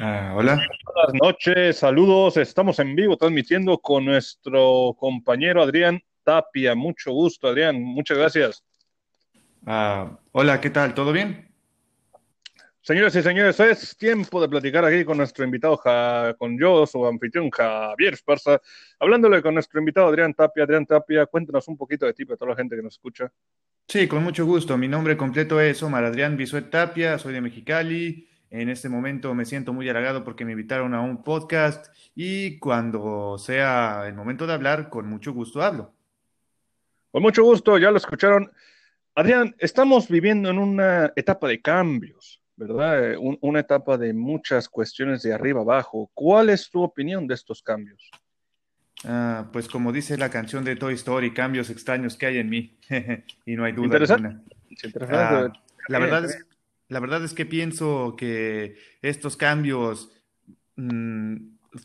Ah, hola. Buenas noches, saludos. Estamos en vivo transmitiendo con nuestro compañero Adrián Tapia. Mucho gusto, Adrián. Muchas gracias. Ah, hola, ¿qué tal? ¿Todo bien? Señores y señores, es tiempo de platicar aquí con nuestro invitado, Ja- con yo, su anfitrión Javier Esparza, hablándole con nuestro invitado Adrián Tapia. Adrián Tapia, cuéntanos un poquito de ti para toda la gente que nos escucha. Sí, con mucho gusto. Mi nombre completo es Omar Adrián Bisuet Tapia, soy de Mexicali. En este momento me siento muy halagado porque me invitaron a un podcast y cuando sea el momento de hablar, con mucho gusto hablo. Con mucho gusto, ya lo escucharon. Adrián, estamos viviendo en una etapa de cambios, ¿verdad? Eh, un- una etapa de muchas cuestiones de arriba abajo. ¿Cuál es tu opinión de estos cambios? Ah, pues como dice la canción de Toy Story, cambios extraños que hay en mí. Y no hay duda Interesante. Ah, la verdad es, la verdad es que pienso que estos cambios mm,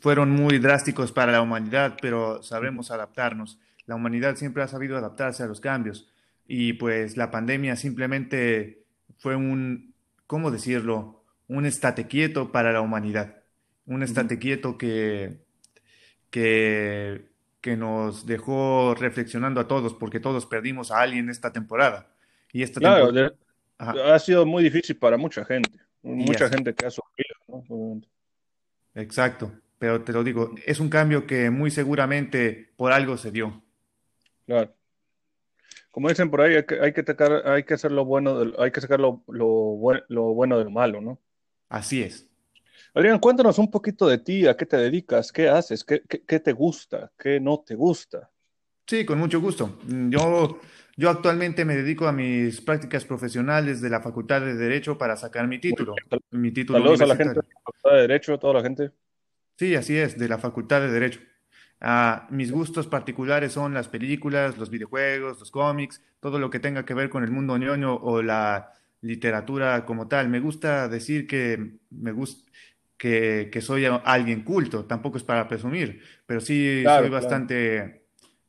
fueron muy drásticos para la humanidad, pero sabremos adaptarnos. La humanidad siempre ha sabido adaptarse a los cambios y pues la pandemia simplemente fue un, ¿cómo decirlo? Un estate quieto para la humanidad. Un estate quieto que, que, que nos dejó reflexionando a todos porque todos perdimos a alguien esta temporada. Y esta Claro, temporada... de- ha sido muy difícil para mucha gente, mucha gente que ha sufrido, ¿no? Obviamente. Exacto, pero te lo digo, es un cambio que muy seguramente por algo se dio. Claro. Como dicen por ahí, hay que, hay que, sacar, hay que hacer lo bueno, del- hay que sacar lo, lo, buen- lo bueno de lo malo, ¿no? Así es. Adrián, cuéntanos un poquito de ti, a qué te dedicas, qué haces, qué, qué, qué te gusta, qué no te gusta. Sí, con mucho gusto. Mm, Yo, yo actualmente me dedico a mis prácticas profesionales de la Facultad de Derecho para sacar mi título, mi título Saludos a la gente de la Facultad de Derecho, a toda la gente. Sí, así es, de la Facultad de Derecho. Ah, mis gustos particulares son las películas, los videojuegos, los cómics, todo lo que tenga que ver con el mundo ñoño o la literatura como tal. Me gusta decir que me gusta que, que soy alguien culto, tampoco es para presumir, pero sí Claro, soy claro.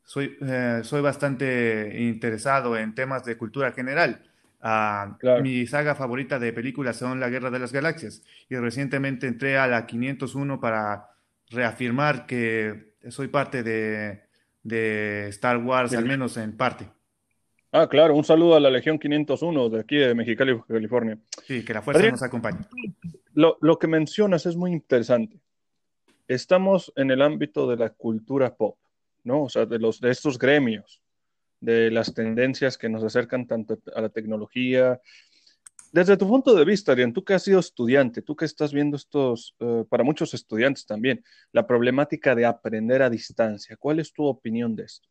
Soy, eh, soy bastante interesado en temas de cultura general. Ah, Claro. mi saga favorita de películas son La Guerra de las Galaxias y recientemente entré a la 501 para reafirmar que soy parte de, de Star Wars, al menos en parte. Ah, claro, un saludo a la Legión 501 de aquí de Mexicali, California. Sí, que la fuerza Adrián. nos acompañe. Lo, lo que mencionas es muy interesante. Estamos en el ámbito de la cultura pop, ¿no? O sea, de, los, de estos gremios, de las tendencias que nos acercan tanto a la tecnología. Desde tu punto de vista, Adrián, tú que has sido estudiante, tú que estás viendo estos, eh, para muchos estudiantes también, la problemática de aprender a distancia, ¿cuál es tu opinión de esto?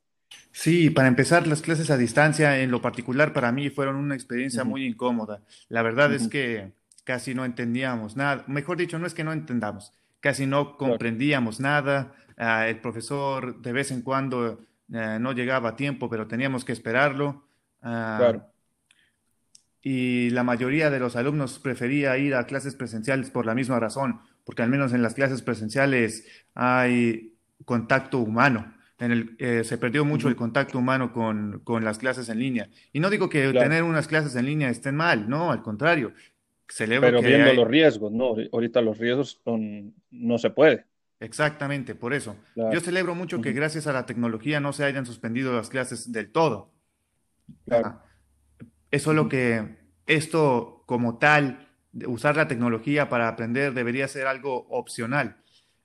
Sí, para empezar, las clases a distancia en lo particular para mí fueron una experiencia muy incómoda. La verdad es que casi no entendíamos nada. Mejor dicho, no es que no entendamos, casi no comprendíamos nada. Ah, el profesor de vez en cuando eh, no llegaba a tiempo, pero teníamos que esperarlo. Ah, Claro. y la mayoría de los alumnos prefería ir a clases presenciales por la misma razón, porque al menos en las clases presenciales hay contacto humano. En el, eh, se perdió mucho el contacto humano con, con las clases en línea. Y no digo que Claro. tener unas clases en línea estén mal, no, al contrario. Celebro Pero que viendo hay- los riesgos, ¿no? Ahorita los riesgos son- no se puede. Exactamente, por eso. Claro. Yo celebro mucho que gracias a la tecnología no se hayan suspendido las clases del todo. Claro. Es solo que esto como tal, usar la tecnología para aprender debería ser algo opcional.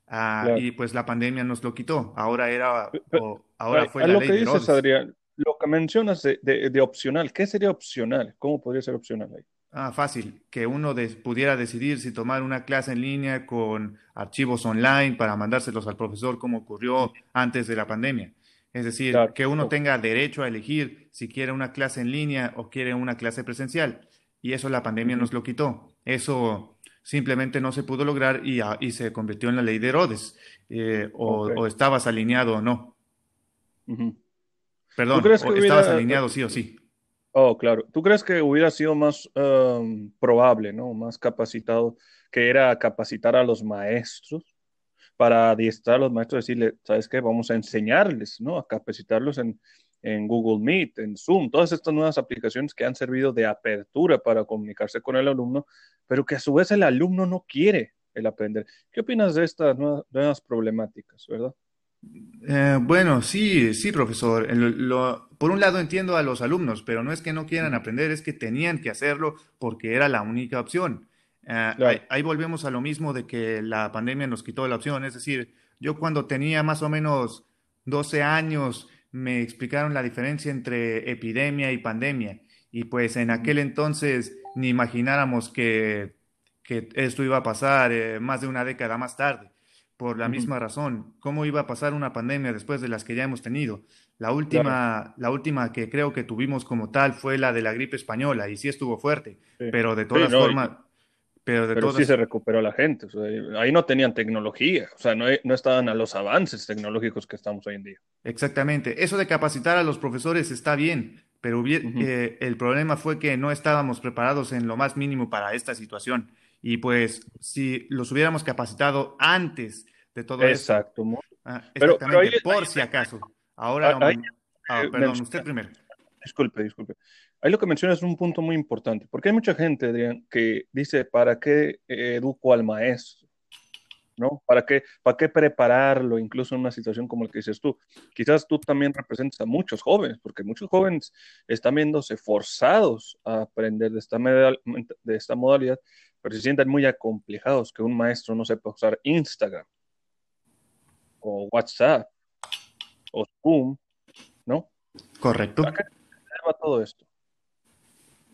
Ah, Claro. y pues la pandemia nos lo quitó. Ahora era, o- ahora fue a la lo ley que dices. Adrián, lo que mencionas de, de- de opcional, ¿qué sería opcional? ¿Cómo podría ser opcional ahí? Ah, fácil, que uno pudiera decidir si tomar una clase en línea con archivos online para mandárselos al profesor como ocurrió antes de la pandemia. Es decir, Claro. que uno tenga derecho a elegir si quiere una clase en línea o quiere una clase presencial. Y eso la pandemia nos lo quitó. Eso simplemente no se pudo lograr y, ah, y se convirtió en la ley de Herodes. Eh, o, estabas alineado o no. Perdón, o estabas hubiera- alineado sí o sí. Oh, claro. ¿Tú crees que hubiera sido más um, probable, ¿no? Más capacitado, que era capacitar a los maestros para adiestrar a los maestros, decirle, ¿sabes qué? Vamos a enseñarles, ¿no? A capacitarlos en, en Google Meet, en Zoom, todas estas nuevas aplicaciones que han servido de apertura para comunicarse con el alumno, pero que a su vez el alumno no quiere. el aprender. ¿Qué opinas de estas nuevas, problemáticas, verdad? Eh, bueno, sí, sí, profesor. por un lado entiendo a los alumnos, pero no es que no quieran aprender, es que tenían que hacerlo porque era la única opción. Eh, ahí, volvemos a lo mismo de que la pandemia nos quitó la opción. Es decir, yo cuando tenía más o menos 12 años me explicaron la diferencia entre epidemia y pandemia. Y pues en aquel entonces ni imagináramos que, que esto iba a pasar eh, más de una década más tarde. Por la misma razón, ¿cómo iba a pasar una pandemia después de las que ya hemos tenido? La última, la última que creo que tuvimos como tal fue la de la gripe española y sí estuvo fuerte, pero de todas formas... Pero, de sí se recuperó la gente. ahí no tenían tecnología, o sea, no, no, estaban a los avances tecnológicos que estamos hoy en día. Exactamente. Eso de capacitar a los profesores está bien, pero eh, el problema fue que no estábamos preparados en lo más mínimo para esta situación. Y pues, si los hubiéramos capacitado antes de todo Exacto. esto. Ah, exactamente, por si acaso. Ahora, ah, perdón, usted primero. Disculpe, disculpe. Ahí lo que mencionas es un punto muy importante, porque hay mucha gente, Adrián, que dice, ¿para qué educo al maestro? ¿No? ¿Para qué, ¿Para qué prepararlo incluso en una situación como la que dices tú? Quizás tú también representas a muchos jóvenes, porque muchos jóvenes están viéndose forzados a aprender de esta, de esta modalidad, pero se sienten muy acomplejados que un maestro no sepa usar Instagram o WhatsApp o Zoom, ¿no? Correcto. ¿A qué se todo esto?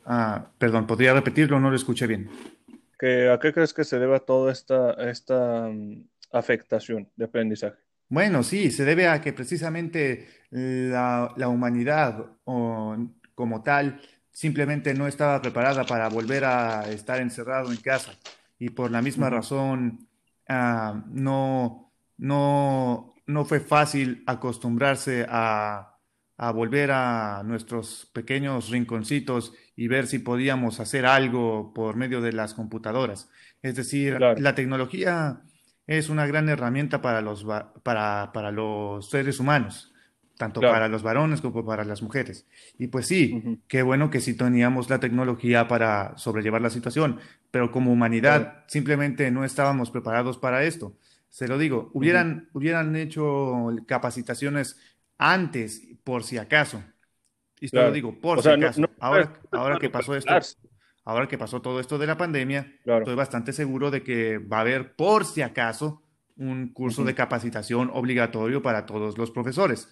Ah, perdón, ¿podría repetirlo? No lo escuché bien. ¿A qué crees que se deba toda esta, esta mm, afectación de aprendizaje? Bueno, sí, se debe a que precisamente la, humanidad como tal simplemente no estaba preparada para volver a estar encerrado en casa. Y por la misma razón ah, no, no, no fue fácil acostumbrarse a a volver a nuestros pequeños rinconcitos y ver si podíamos hacer algo por medio de las computadoras. Es decir, la tecnología es una gran herramienta para los, para, para los seres humanos, tanto para los varones como para las mujeres. Y pues sí, qué bueno que sí teníamos la tecnología para sobrellevar la situación, pero como humanidad simplemente no estábamos preparados para esto. Se lo digo, hubieran, hubieran hecho capacitaciones antes, por si acaso. Y esto lo digo, por si acaso. ahora, ahora que pasó esto, ahora que pasó todo esto de la pandemia, estoy bastante seguro de que va a haber, por si acaso, un curso de capacitación obligatorio para todos los profesores.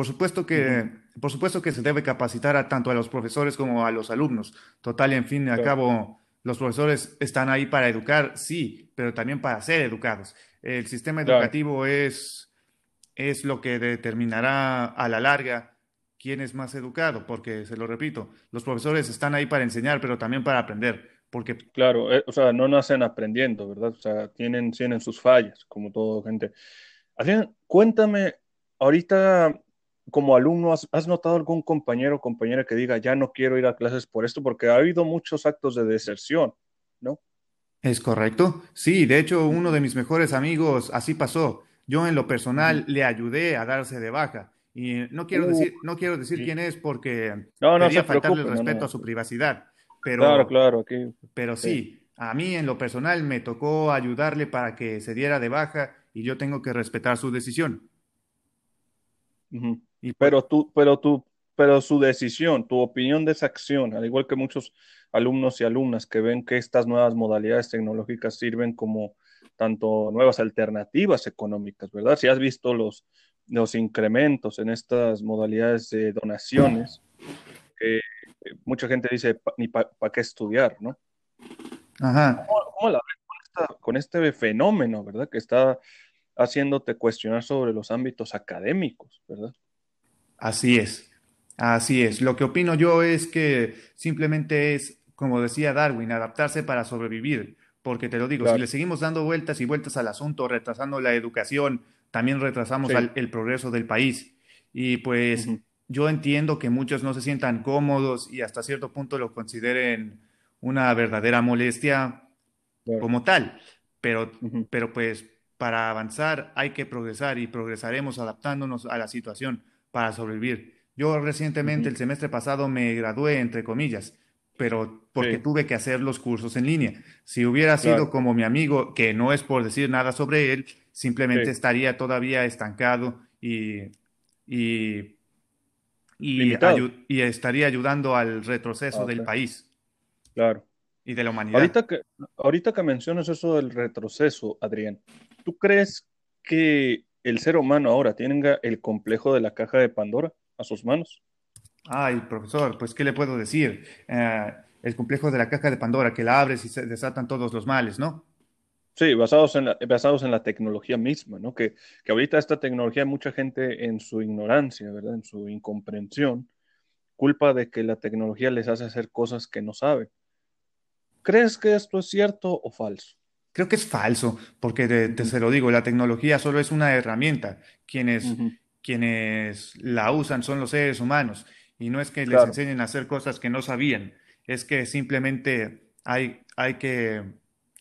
Por supuesto que, por supuesto que se debe capacitar a, tanto a los profesores como a los alumnos. Total, en fin y al cabo, los profesores están ahí para educar, sí, pero también para ser educados. El sistema educativo es es lo que determinará a la larga quién es más educado, porque, se lo repito, los profesores están ahí para enseñar, pero también para aprender. Porque... Claro, eh, o sea, no nacen aprendiendo, ¿verdad? O sea, tienen, tienen sus fallas, como todo gente. Así, cuéntame, ahorita como alumno, ¿has, ¿has, notado algún compañero o compañera que diga, ya no quiero ir a clases por esto? Porque ha habido muchos actos de deserción, ¿no? Es correcto. Sí, de hecho, uno de mis mejores amigos así pasó. Yo en lo personal le ayudé a darse de baja. Y no quiero uh, decir, no quiero decir quién es porque no, no quería faltarle el respeto a su privacidad. Pero, claro, claro. pero sí, a mí en lo personal me tocó ayudarle para que se diera de baja y yo tengo que respetar su decisión. Y pero tú, pero tú, pero su decisión, tu opinión de esa acción, al igual que muchos alumnos y alumnas que ven que estas nuevas modalidades tecnológicas sirven como tanto nuevas alternativas económicas, ¿verdad? Si has visto los, los incrementos en estas modalidades de donaciones, mucha gente dice, ni para qué estudiar, ¿no? Ajá. ¿Cómo, la ves con, este fenómeno, ¿verdad? Que está haciéndote cuestionar sobre los ámbitos académicos, ¿verdad? Así es, así es. Lo que opino yo es que simplemente es, como decía Darwin, adaptarse para sobrevivir. Porque te lo digo, si le seguimos dando vueltas y vueltas al asunto, retrasando la educación, también retrasamos el progreso del país. Y pues yo entiendo que muchos no se sientan cómodos y hasta cierto punto lo consideren una verdadera molestia como tal. Pero, pero pues para avanzar hay que progresar y progresaremos adaptándonos a la situación para sobrevivir. Yo recientemente, el semestre pasado, me gradué, entre comillas, pero porque tuve que hacer los cursos en línea. Si hubiera sido como mi amigo, que no es por decir nada sobre él, simplemente estaría todavía estancado y, y, y, estaría ayudando al retroceso del país. Claro. Y de la humanidad. Ahorita que, ahorita que mencionas eso del retroceso, Adrián, ¿tú crees que el ser humano ahora tenga el complejo de la caja de Pandora a sus manos? Ay, profesor, pues, ¿qué le puedo decir? Eh, el complejo de la caja de Pandora, que la abres y se desatan todos los males, ¿no? Sí, basados en la, basados en la tecnología misma, ¿no? Que, que ahorita esta tecnología, mucha gente en su ignorancia, ¿verdad? En su incomprensión, culpa de que la tecnología les hace hacer cosas que no saben. ¿Crees que esto es cierto o falso? Creo que es falso, porque te, se lo digo, la tecnología solo es una herramienta. Quienes, quienes la usan son los seres humanos y no es que les enseñen a hacer cosas que no sabían, es que simplemente hay, hay que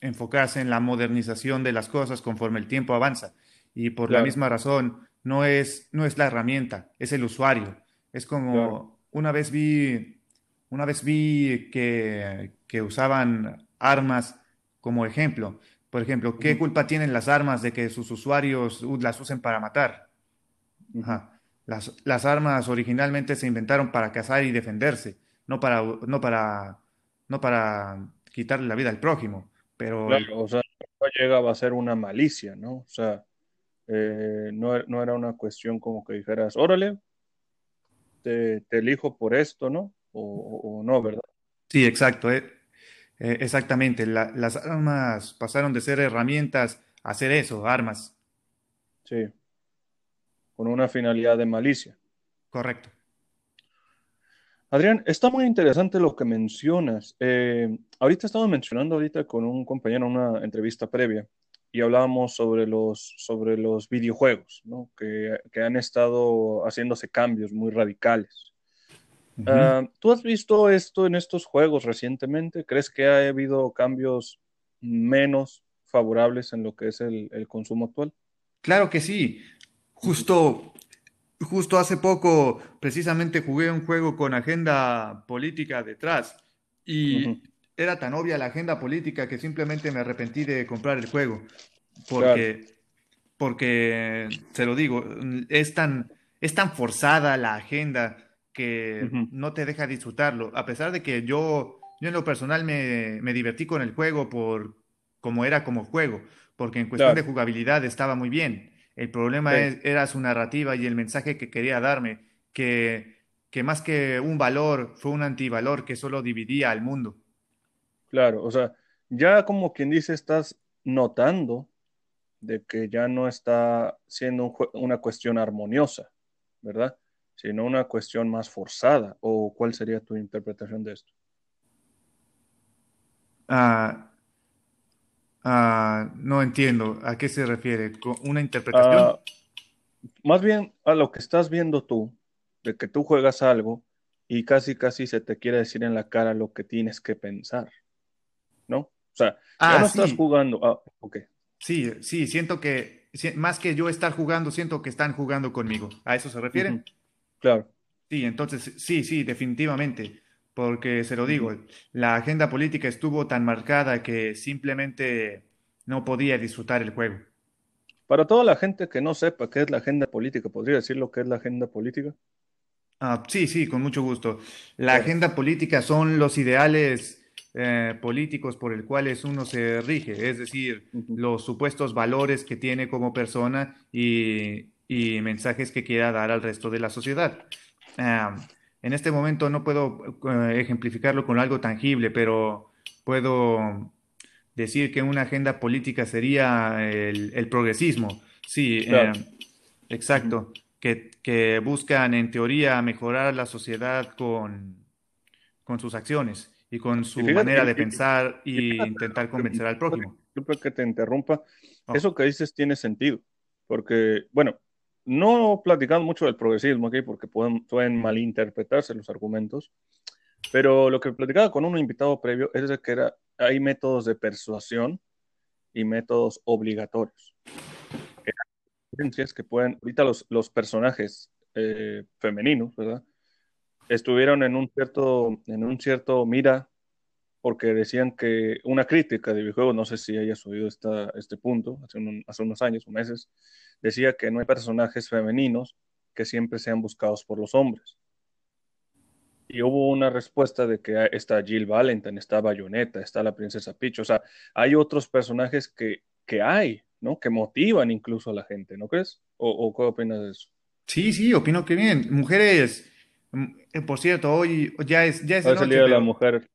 enfocarse en la modernización de las cosas conforme el tiempo avanza. Y por la misma razón, no es, no es la herramienta, es el usuario. Es como una vez vi, una vez vi que, que usaban armas como ejemplo. Por ejemplo, ¿qué culpa tienen las armas de que sus usuarios las usen para matar? Las, las, armas originalmente se inventaron para cazar y defenderse, no para, no para, no para quitarle la vida al prójimo. Pero... Claro, o sea, no llegaba a ser una malicia, ¿no? O sea, eh, no, no, era una cuestión como que dijeras, órale, te, te elijo por esto, ¿no? O, o no, ¿verdad? Sí, exacto. Eh, eh, exactamente, las armas pasaron de ser herramientas a ser eso, armas. Sí, con una finalidad de malicia. Correcto. Adrián, está muy interesante lo que mencionas. Eh, ahorita estamos mencionando ahorita con un compañero en una entrevista previa y hablábamos sobre los, sobre los videojuegos, ¿no? que, que han estado haciéndose cambios muy radicales. Ah, ¿Tú has visto esto en estos juegos recientemente? ¿Crees que ha habido cambios menos favorables en lo que es el, consumo actual? Claro que sí. Justo, justo hace poco, precisamente jugué un juego con agenda política detrás y era tan obvia la agenda política que simplemente me arrepentí de comprar el juego. Porque, porque, se lo digo, es tan, es tan forzada la agenda que no te deja disfrutarlo. A pesar de que yo, yo en lo personal me, me divertí con el juego por como era como juego, porque en cuestión de jugabilidad estaba muy bien. El problema era su narrativa y el mensaje que quería darme, que, que más que un valor, fue un antivalor que solo dividía al mundo. Claro, o sea, ya como quien dice, estás notando de que ya no está siendo una cuestión armoniosa, ¿verdad? Sino una cuestión más forzada? ¿O cuál sería tu interpretación de esto? Ah, ah, no entiendo. ¿A qué se refiere? ¿Una interpretación? Ah, más bien a lo que estás viendo tú, de que tú juegas algo y casi, casi se te quiere decir en la cara lo que tienes que pensar, ¿no? O sea, ya no estás jugando. Ah, ok. Sí, sí, siento que, más que yo estar jugando, siento que están jugando conmigo. ¿A eso se refiere? Claro. Sí, entonces, sí, sí, definitivamente, porque se lo digo, la agenda política estuvo tan marcada que simplemente no podía disfrutar el juego. Para toda la gente que no sepa qué es la agenda política, ¿podría decir lo que es la agenda política? Ah, sí, sí, con mucho gusto. La agenda política son los ideales eh, políticos por el cuales uno se rige, es decir, los supuestos valores que tiene como persona y y mensajes que quiera dar al resto de la sociedad. en este momento no puedo eh, ejemplificarlo con algo tangible, pero puedo decir que una agenda política sería el, progresismo. Sí, eh, exacto. que, buscan en teoría mejorar la sociedad con, con sus acciones y con su manera de pensar e intentar convencer al prójimo. Disculpa que te interrumpa. Oh. Eso que dices tiene sentido, porque, bueno, no platicando mucho del progresismo aquí porque pueden, pueden malinterpretarse los argumentos, pero lo que platicaba con un invitado previo es de que era, hay métodos de persuasión y métodos obligatorios. Que pueden, ahorita los, los personajes eh, femeninos, ¿verdad? estuvieron en un cierto, en un cierto mira, porque decían que una crítica de videojuegos, no sé si hayas oído esta, este punto, hace, hace unos años o meses, decía que no hay personajes femeninos que siempre sean buscados por los hombres. Y hubo una respuesta de que está Jill Valentine, está Bayonetta, está la princesa Peach. O sea, hay otros personajes que, que hay, ¿no? Que motivan incluso a la gente, ¿no crees? ¿O, o qué opinas de eso? Sí, sí, opino que bien. Mujeres, mm, eh, por cierto, hoy ya es, ya es Hoy es el Día de la Mujer.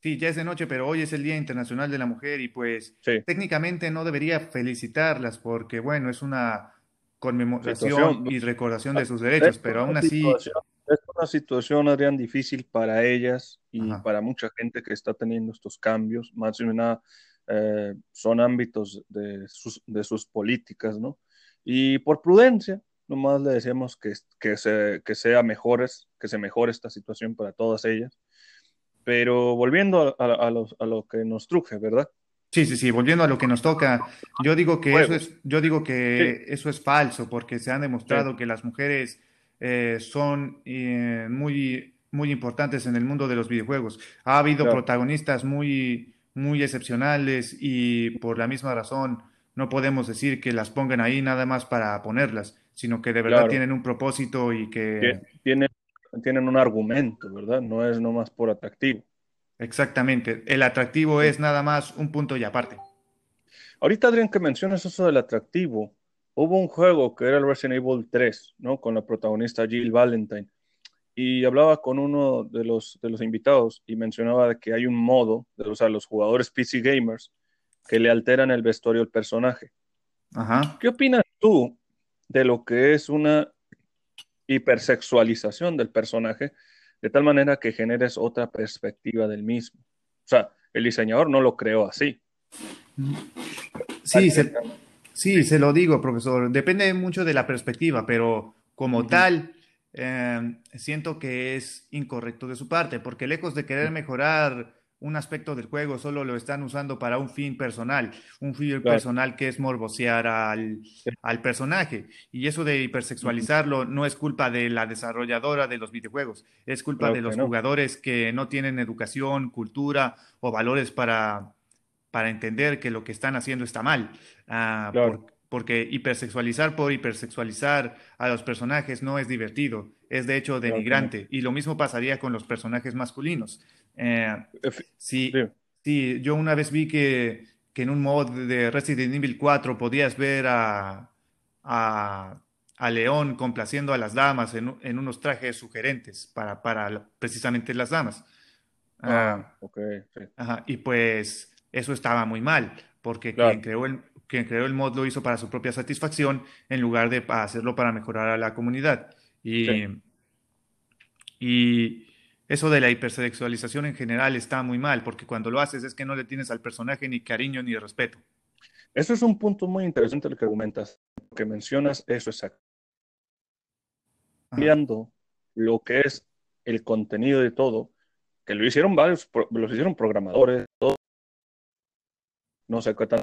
Sí, ya es de noche, pero hoy es el Día Internacional de la Mujer y pues Sí, técnicamente no debería felicitarlas porque, bueno, es una conmemoración situación. y recordación de sus Es derechos, pero una aún así, es una situación, Adrián, difícil para ellas y ajá. para mucha gente que está teniendo estos cambios. Más que nada, eh, son ámbitos de sus, de sus políticas, ¿no? Y por prudencia, nomás le decimos que, que, se, que sea mejores, que se mejore esta situación para todas ellas. Pero volviendo a, a, a los- a lo que nos truje, ¿verdad? Sí, sí, sí, volviendo a lo que nos toca, yo digo que eso es, yo digo Sí, que eso es falso, porque se ha sí, demostrado que las mujeres eh, son eh, muy, muy importantes en el mundo de los videojuegos. Ha habido claro, protagonistas muy, muy excepcionales y por la misma razón no podemos decir que las pongan ahí nada más para ponerlas, sino que de verdad claro. tienen un propósito y que Tie- Tienen, tienen un argumento, ¿verdad? No es nomás por atractivo. exactamente, el atractivo es nada más un punto y aparte. Ahorita, Adrián, que mencionas eso del atractivo, hubo un juego que era el Resident Evil 3, ¿no? Con la protagonista Jill Valentine. Y hablaba con uno de los, de los invitados y mencionaba que hay un modo, de, o sea, los jugadores PC gamers, que le alteran el vestuario al personaje. Ajá. ¿Qué opinas tú de lo que es una hipersexualización del personaje, de tal manera que generes otra perspectiva del mismo? O sea, el diseñador no lo creó así. Sí, se, Sí, se lo digo, profesor. Depende mucho de la perspectiva, pero como tal, eh, siento que es incorrecto de su parte, porque lejos de querer mejorar un aspecto del juego, solo lo están usando para un fin personal, un fin Claro. personal que es morbosear al, al personaje. Y eso de hipersexualizarlo no es culpa de la desarrolladora de los videojuegos, es culpa Claro de que los no. jugadores que no tienen educación, cultura o valores para para entender que lo que están haciendo está mal. Ah, Claro. por- porque hipersexualizar por hipersexualizar a los personajes no es divertido, es de hecho denigrante. Y lo mismo pasaría con los personajes masculinos. Eh, Sí, si yo una vez vi que, que en un mod de Resident Evil 4 podías ver a, a, a León complaciendo a las damas en, en unos trajes sugerentes para, para precisamente las damas. Ah, Ah, ok, sí, Ajá, y pues eso estaba muy mal, porque quien claro, creó el, quien creó el mod lo hizo para su propia satisfacción en lugar de hacerlo para mejorar a la comunidad. sí. Y, y eso de la hipersexualización en general está muy mal, porque cuando lo haces es que no le tienes al personaje ni cariño ni respeto. Eso es un punto muy interesante lo que argumentas, lo que mencionas, eso es cambiando lo que es el contenido de todo, que lo hicieron varios, lo hicieron programadores, todo, no sé qué tan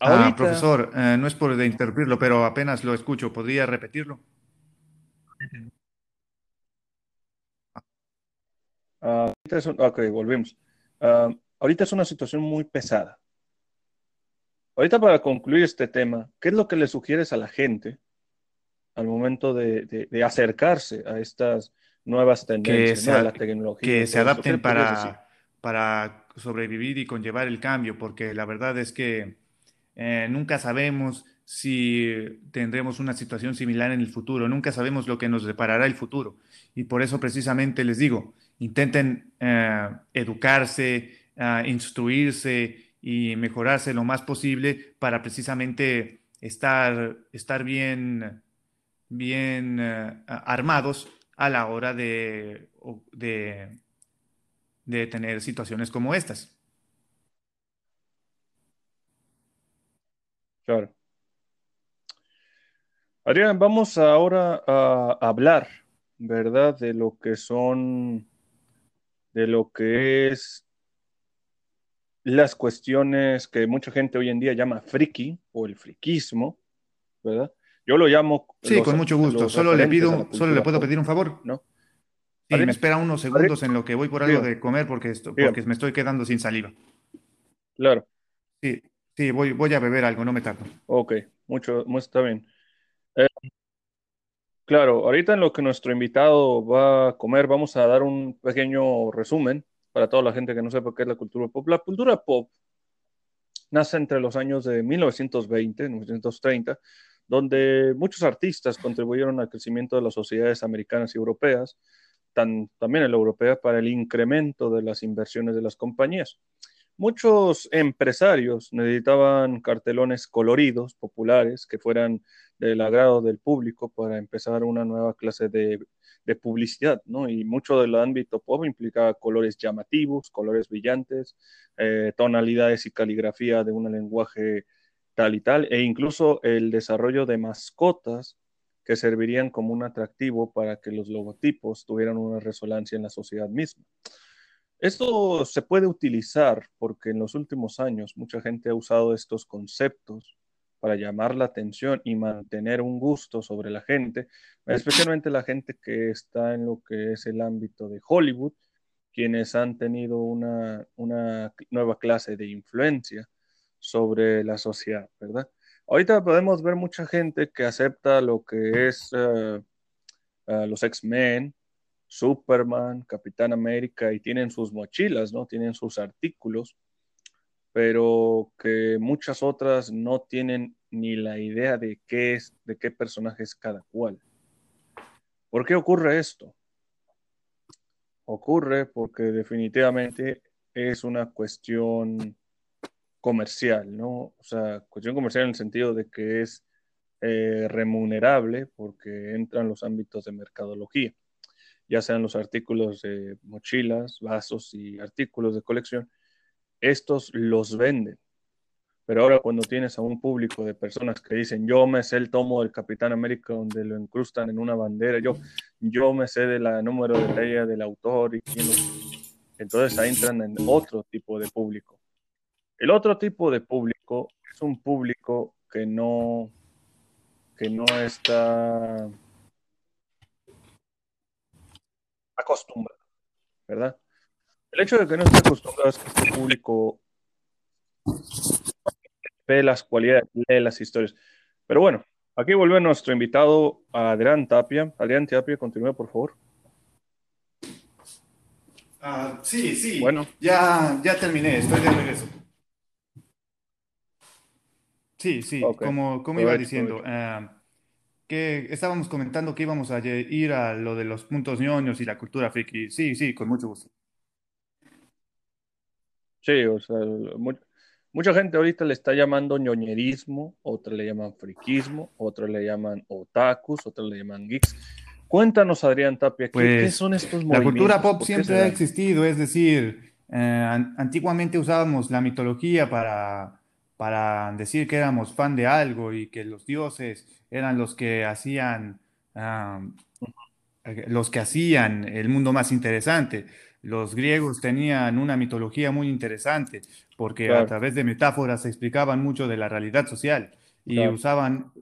Ah, Ahorita, profesor, eh, no es por de interrumpirlo, pero apenas lo escucho. ¿Podría repetirlo? ah, ahorita es un- ok, volvemos. Ah, ahorita es una situación muy pesada. Ahorita para concluir este tema, ¿qué es lo que le sugieres a la gente al momento de, de- de acercarse a estas nuevas que tendencias, se, ¿no? De a- la tecnología que se todo esto. ¿Qué le adapten para, para sobrevivir y conllevar el cambio, porque la verdad es que eh, nunca sabemos si tendremos una situación similar en el futuro, nunca sabemos lo que nos deparará el futuro. Y por eso precisamente les digo, intenten eh, educarse, eh, instruirse y mejorarse lo más posible para precisamente estar, estar bien bien eh, armados a la hora de, de tener situaciones como estas. Claro. Adrián, vamos ahora a hablar, ¿verdad? De lo que son, de lo que es las cuestiones que mucha gente hoy en día llama friki o el friquismo, ¿verdad? Yo lo llamo... Sí, los- con mucho gusto. Solo le pido, solo le puedo pedir un favor. ¿no? Sí, Adrián, me espera unos segundos en lo que voy por algo de comer porque, esto, porque me estoy quedando sin saliva. Claro, Sí, sí, voy, voy a beber algo, no me tardo. ok, mucho, mu- está bien. Eh, claro, ahorita en lo que nuestro invitado va a comer, vamos a dar un pequeño resumen para toda la gente que no sepa qué es la cultura pop. La cultura pop nace entre los años de 1920, 1930, donde muchos artistas contribuyeron al crecimiento de las sociedades americanas y europeas, tan- también en la europea, para el incremento de las inversiones de las compañías. Muchos empresarios necesitaban cartelones coloridos, populares, que fueran del agrado del público para empezar una nueva clase de, publicidad, ¿no? Y mucho del ámbito pop implicaba colores llamativos, colores brillantes, eh, tonalidades y caligrafía de un lenguaje tal y tal, e incluso el desarrollo de mascotas que servirían como un atractivo para que los logotipos tuvieran una resonancia en la sociedad misma. Esto se puede utilizar porque en los últimos años mucha gente ha usado estos conceptos para llamar la atención y mantener un gusto sobre la gente, especialmente la gente que está en lo que es el ámbito de Hollywood, quienes han tenido una, una nueva clase de influencia sobre la sociedad, ¿verdad? Ahorita podemos ver mucha gente que acepta lo que es uh, uh, los X-Men, Superman, Capitán América y tienen sus mochilas, ¿no? Tienen sus artículos, pero que muchas otras no tienen ni la idea de qué es, de qué personaje es cada cual. ¿Por qué ocurre esto? Ocurre porque definitivamente es una cuestión comercial, ¿no? O sea, cuestión comercial en el sentido de que es eh, remunerable porque entran los ámbitos de mercadología ya sean los artículos de mochilas, vasos y artículos de colección, estos los venden. Pero ahora cuando tienes a un público de personas que dicen, yo me sé el tomo del Capitán América donde lo incrustan en una bandera, yo, yo me sé de la número de talla del autor y quién. Entonces ahí entran en otro tipo de público. El otro tipo de público es un público que no, que no está acostumbrado, ¿verdad? El hecho de que no esté acostumbrado es que este público ve las cualidades, lee las historias. Pero bueno, aquí vuelve nuestro invitado Adrián Tapia. Adrián Tapia, continúa, por favor. Uh, sí, sí. Bueno. Ya, ya terminé, estoy de regreso. Sí, sí, okay. como, como iba diciendo. Uh, que estábamos comentando que íbamos a ir a lo de los puntos ñoños y la cultura friki. Sí, sí, con mucho gusto. Sí, o sea, mucha, mucha gente ahorita le está llamando ñoñerismo, otra le llaman friquismo, otra le llaman otakus, otra le llaman geeks. Cuéntanos, Adrián Tapia, ¿qué, pues, ¿qué son estos La movimientos? cultura pop siempre ha existido, es decir, eh, antiguamente usábamos la mitología para, para decir que éramos fan de algo y que los dioses eran los que hacían um, los que hacían el mundo más interesante. Los griegos tenían una mitología muy interesante porque Claro. a través de metáforas se explicaban mucho de la realidad social y Claro. usaban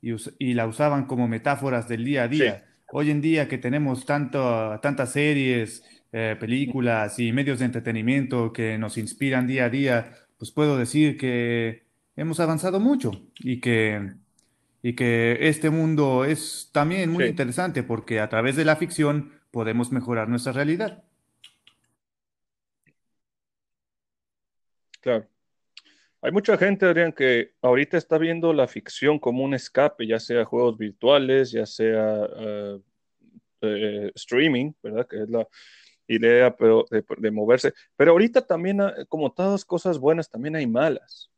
y, us- y la usaban como metáforas del día a día. Sí. Hoy en día que tenemos tanto, tantas series, eh, películas y medios de entretenimiento que nos inspiran día a día, pues puedo decir que hemos avanzado mucho y que, y que este mundo es también muy Sí. interesante porque a través de la ficción podemos mejorar nuestra realidad. Claro. Hay mucha gente, Adrián, que ahorita está viendo la ficción como un escape, ya sea juegos virtuales, ya sea eh, eh, streaming, ¿verdad? Que es la idea pero de, de moverse. Pero ahorita también, ah, como todas cosas buenas, también hay malas.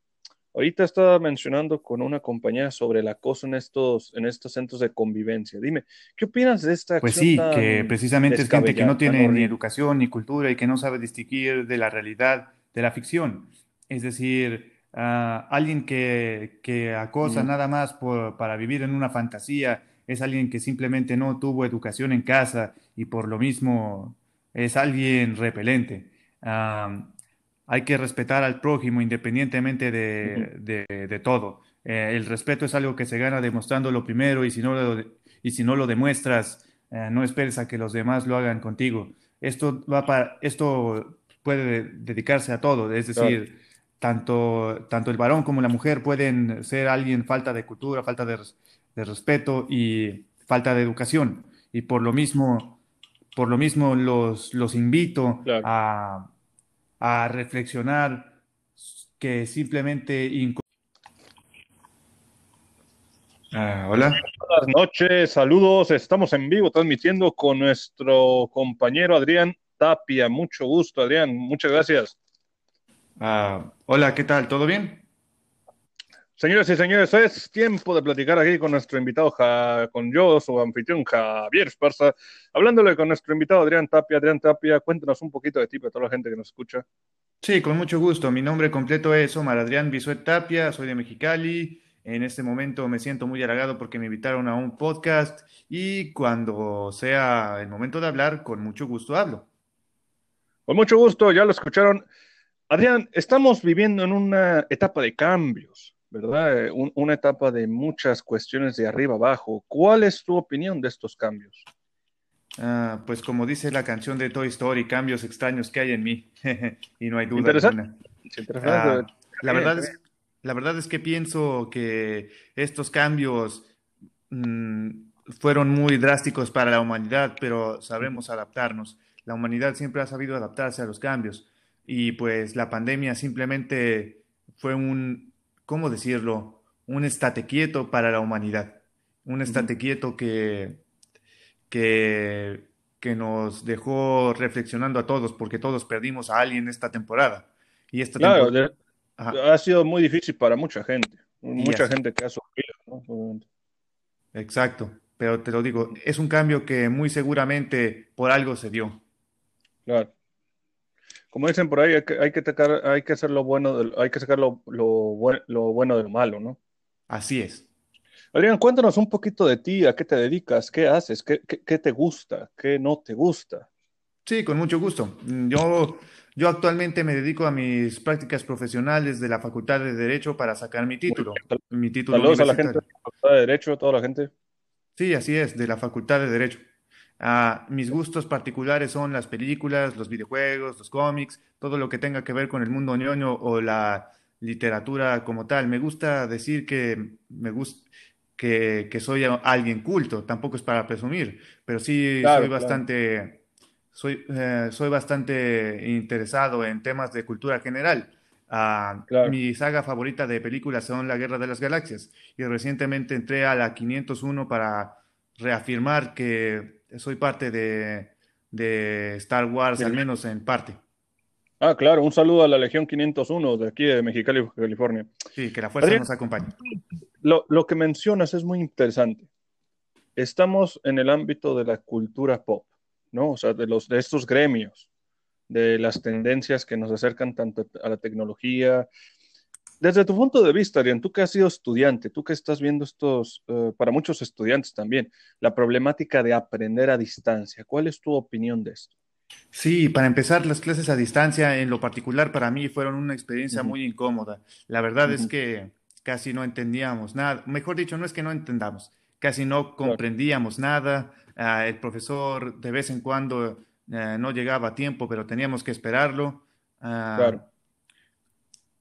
Ahorita estaba mencionando con una compañera sobre el acoso en estos, en estos centros de convivencia. Dime, ¿qué opinas de esta Pues acción sí, tan que precisamente es gente que no tiene ni educación ni cultura y que no sabe distinguir de la realidad de la ficción. Es decir, Ah, alguien que, que acosa Ujú, nada más por- para vivir en una fantasía es alguien que simplemente no tuvo educación en casa y por lo mismo es alguien repelente. Hay que respetar al prójimo independientemente de, de- de todo. Eh, el respeto es algo que se gana demostrándolo primero y si no lo, y si no lo demuestras, eh, no esperes a que los demás lo hagan contigo. Esto va para, esto puede dedicarse a todo, es Claro, decir, tanto, tanto el varón como la mujer pueden ser alguien falta de cultura, falta de, de respeto y falta de educación. Y por lo mismo, por lo mismo los, los invito claro. a, a reflexionar que simplemente... Ah, hola. Buenas noches, saludos. Estamos en vivo transmitiendo con nuestro compañero Adrián Tapia. Mucho gusto, Adrián. Muchas gracias. Ah, hola, ¿qué tal? ¿Todo bien? Señores y señores, es tiempo de platicar aquí con nuestro invitado, Ja- con yo, su anfitrión Javier Esparza, hablándole con nuestro invitado Adrián Tapia. Adrián Tapia, cuéntanos un poquito de ti para toda la gente que nos escucha. Sí, con mucho gusto. Mi nombre completo es Omar Adrián Bisuet Tapia, soy de Mexicali. En este momento me siento muy halagado porque me invitaron a un podcast y cuando sea el momento de hablar, con mucho gusto hablo. Con mucho gusto, ya lo escucharon. Adrián, estamos viviendo en una etapa de cambios, ¿verdad? Eh, un- una etapa de muchas cuestiones de arriba abajo. ¿Cuál es tu opinión de estos cambios? Ah, pues como dice la canción de Toy Story, cambios extraños que hay en mí y no hay duda Interesante, interesante. Ah, la verdad es, la verdad es que pienso que estos cambios mm, fueron muy drásticos para la humanidad, pero sabremos adaptarnos. La humanidad siempre ha sabido adaptarse a los cambios y pues la pandemia simplemente fue un, ¿cómo decirlo? Un estate quieto para la humanidad. Un estate quieto que, que, que nos dejó reflexionando a todos, porque todos perdimos a alguien esta temporada. Y esta Claro, temporada... de- ha sido muy difícil para mucha gente, mucha gente que ha sufrido, ¿no? Exacto. Pero te lo digo, es un cambio que muy seguramente por algo se dio. Claro. Como dicen por ahí, hay que, hay que, sacar, hay que hacer lo bueno, del- hay que sacar lo, lo, buen- lo bueno de lo malo, ¿no? Así es. Adrián, cuéntanos un poquito de ti, a qué te dedicas, qué haces, qué, qué, qué te gusta, qué no te gusta. Sí, con mucho gusto. Mm, Yo, yo actualmente me dedico a mis prácticas profesionales de la Facultad de Derecho para sacar mi título, mi título Saludos a la gente de la Facultad de Derecho, a toda la gente. Sí, así es, de la Facultad de Derecho. Ah, mis gustos particulares son las películas, los videojuegos, los cómics, todo lo que tenga que ver con el mundo ñoño o la literatura como tal. Me gusta decir que me gusta que, que soy alguien culto, tampoco es para presumir, pero sí soy claro, bastante, soy, eh, soy bastante interesado en temas de cultura general. Ah, claro. mi saga favorita de películas son La Guerra de las Galaxias y recientemente entré a la 501 para reafirmar que soy parte de, de Star Wars, al menos en parte. Ah, claro, un saludo a la Legión 501 de aquí de Mexicali, California. Sí, que la fuerza Adrián, nos acompañe. lo, lo que mencionas es muy interesante. Estamos en el ámbito de la cultura pop, ¿no? O sea, de los, de estos gremios, de las tendencias que nos acercan tanto a la tecnología. Desde tu punto de vista, Adrián, tú que has sido estudiante, tú que estás viendo estos, eh, para muchos estudiantes también, la problemática de aprender a distancia, ¿cuál es tu opinión de esto? Sí, para empezar, las clases a distancia en lo particular para mí fueron una experiencia muy incómoda. La verdad es que casi no entendíamos nada. Mejor dicho, no es que no entendamos, casi no claro, comprendíamos nada. Ah, el profesor de vez en cuando eh, no llegaba a tiempo, pero teníamos que esperarlo. Ah, claro.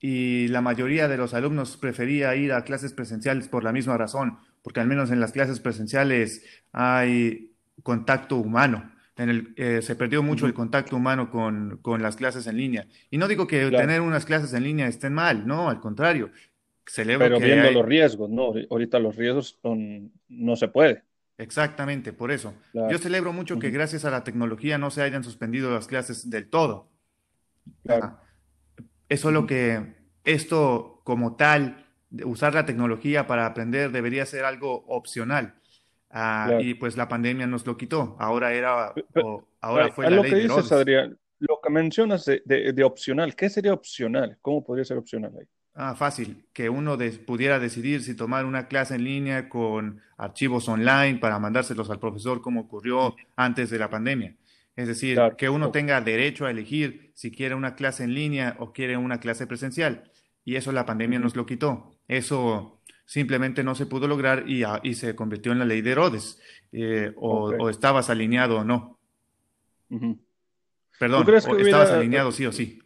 Y la mayoría de los alumnos prefería ir a clases presenciales por la misma razón, porque al menos en las clases presenciales hay contacto humano. En el, eh, se perdió mucho el contacto humano con, con las clases en línea. Y no digo que claro. tener unas clases en línea estén mal, no, al contrario. Celebro Pero que viendo los riesgos, ¿no? Ahorita los riesgos son, no se puede. exactamente, por eso. Yo celebro mucho que gracias a la tecnología no se hayan suspendido las clases del todo. claro. Ah, Es solo que esto como tal, usar la tecnología para aprender debería ser algo opcional. Ah, Claro. y pues la pandemia nos lo quitó. Ahora era, o ahora fue A la lo ley que dices. Adrián, lo que mencionas de, de- de opcional, ¿qué sería opcional? ¿Cómo podría ser opcional ahí? Ah, fácil, que uno pudiera decidir si tomar una clase en línea con archivos online para mandárselos al profesor como ocurrió antes de la pandemia. Es decir, que uno tenga derecho a elegir si quiere una clase en línea o quiere una clase presencial. Y eso la pandemia nos lo quitó. Eso simplemente no se pudo lograr y, y se convirtió en la ley de Herodes. Eh, o, estabas alineado o no. Perdón, o estabas alineado sí o sí.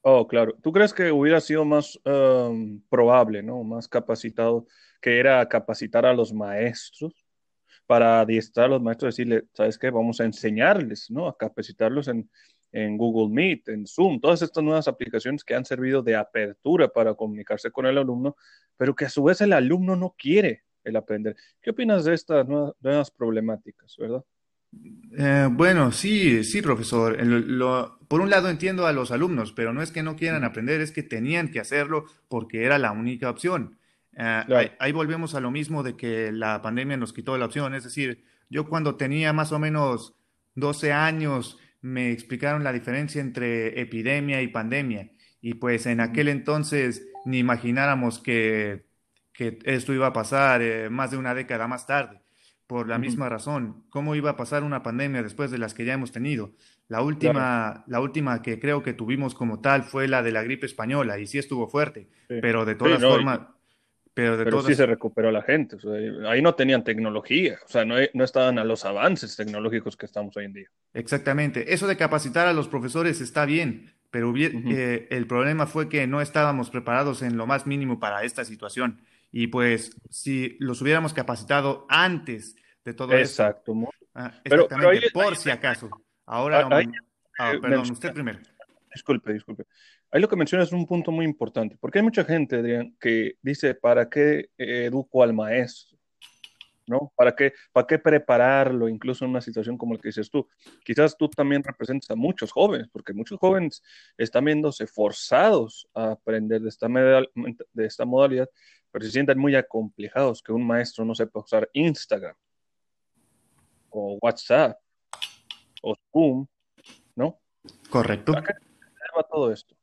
Oh, claro. ¿Tú crees que hubiera sido más um, probable, ¿no? Más capacitado, que era capacitar a los maestros para adiestrar a los maestros, decirle, ¿sabes qué? Vamos a enseñarles, ¿no? A capacitarlos en, en Google Meet, en Zoom, todas estas nuevas aplicaciones que han servido de apertura para comunicarse con el alumno, pero que a su vez el alumno no quiere el aprender. ¿Qué opinas de estas nuevas, problemáticas, verdad? Eh, bueno, sí, sí, profesor. por un lado entiendo a los alumnos, pero no es que no quieran aprender, es que tenían que hacerlo porque era la única opción. Eh, ahí, volvemos a lo mismo de que la pandemia nos quitó la opción. Es decir, yo cuando tenía más o menos 12 años me explicaron la diferencia entre epidemia y pandemia. Y pues en aquel entonces ni imagináramos que, que esto iba a pasar eh, más de una década más tarde por la misma razón. ¿Cómo iba a pasar una pandemia después de las que ya hemos tenido? La última, la última que creo que tuvimos como tal fue la de la gripe española y sí estuvo fuerte, pero de todas formas... pero de pero sí se recuperó la gente, ahí no tenían tecnología, o sea, no, no estaban a los avances tecnológicos que estamos hoy en día. Exactamente, eso de capacitar a los profesores está bien, pero eh, el problema fue que no estábamos preparados en lo más mínimo para esta situación. Y pues si los hubiéramos capacitado antes de todo Exacto. Ah, exactamente, por si acaso. Ahora, ah, perdón, usted primero. Disculpe, disculpe. Ahí lo que menciona es un punto muy importante, porque hay mucha gente, Adrián, que dice, ¿para qué educo al maestro? ¿No? ¿Para qué, ¿Para qué prepararlo incluso en una situación como la que dices tú? Quizás tú también representas a muchos jóvenes, porque muchos jóvenes están viéndose forzados a aprender de esta, de esta modalidad, pero se sienten muy acomplejados que un maestro no sepa usar Instagram, o WhatsApp o Zoom, ¿no? Correcto. ¿A qué se lleva todo esto?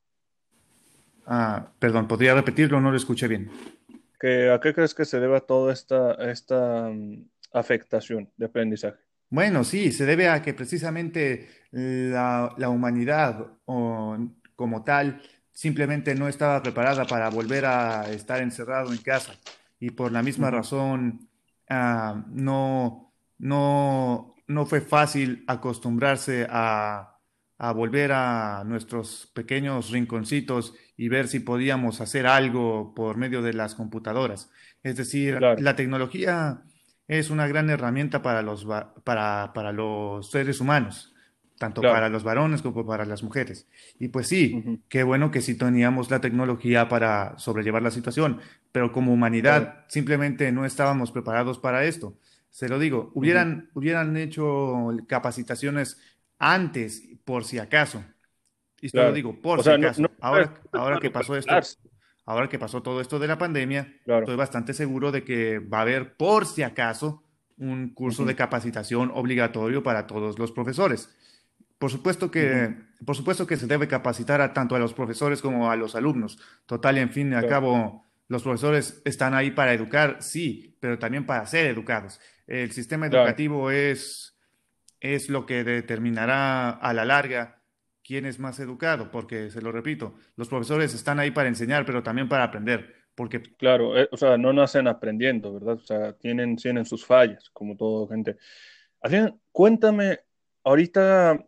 Ah, perdón, ¿podría repetirlo? No lo escuché bien. ¿A qué crees que se deba toda esta, esta mm, afectación de aprendizaje? Bueno, sí, se debe a que precisamente la, humanidad como tal simplemente no estaba preparada para volver a estar encerrado en casa y por la misma razón ah, no, no, no fue fácil acostumbrarse a, volver a nuestros pequeños rinconcitos y ver si podíamos hacer algo por medio de las computadoras. Es decir, la tecnología es una gran herramienta para los, para, para los seres humanos, tanto para los varones como para las mujeres. Y pues sí, qué bueno que sí teníamos la tecnología para sobrellevar la situación, pero como humanidad simplemente no estábamos preparados para esto. Se lo digo, hubieran, hubieran hecho capacitaciones antes, por si acaso. Y se lo digo, por si acaso. ahora, ahora que pasó esto, ahora que pasó todo esto de la pandemia, estoy bastante seguro de que va a haber, por si acaso, un curso de capacitación obligatorio para todos los profesores. Por supuesto que, por supuesto que se debe capacitar a tanto a los profesores como a los alumnos. Total en fin y al cabo, los profesores están ahí para educar, sí, pero también para ser educados. El sistema educativo es, es lo que determinará a la larga quién es más educado, porque, se lo repito, los profesores están ahí para enseñar, pero también para aprender. Porque... Claro, eh, o sea, no nacen aprendiendo, ¿verdad? O sea, tienen, tienen sus fallas, como todo gente. Adrián, cuéntame, ahorita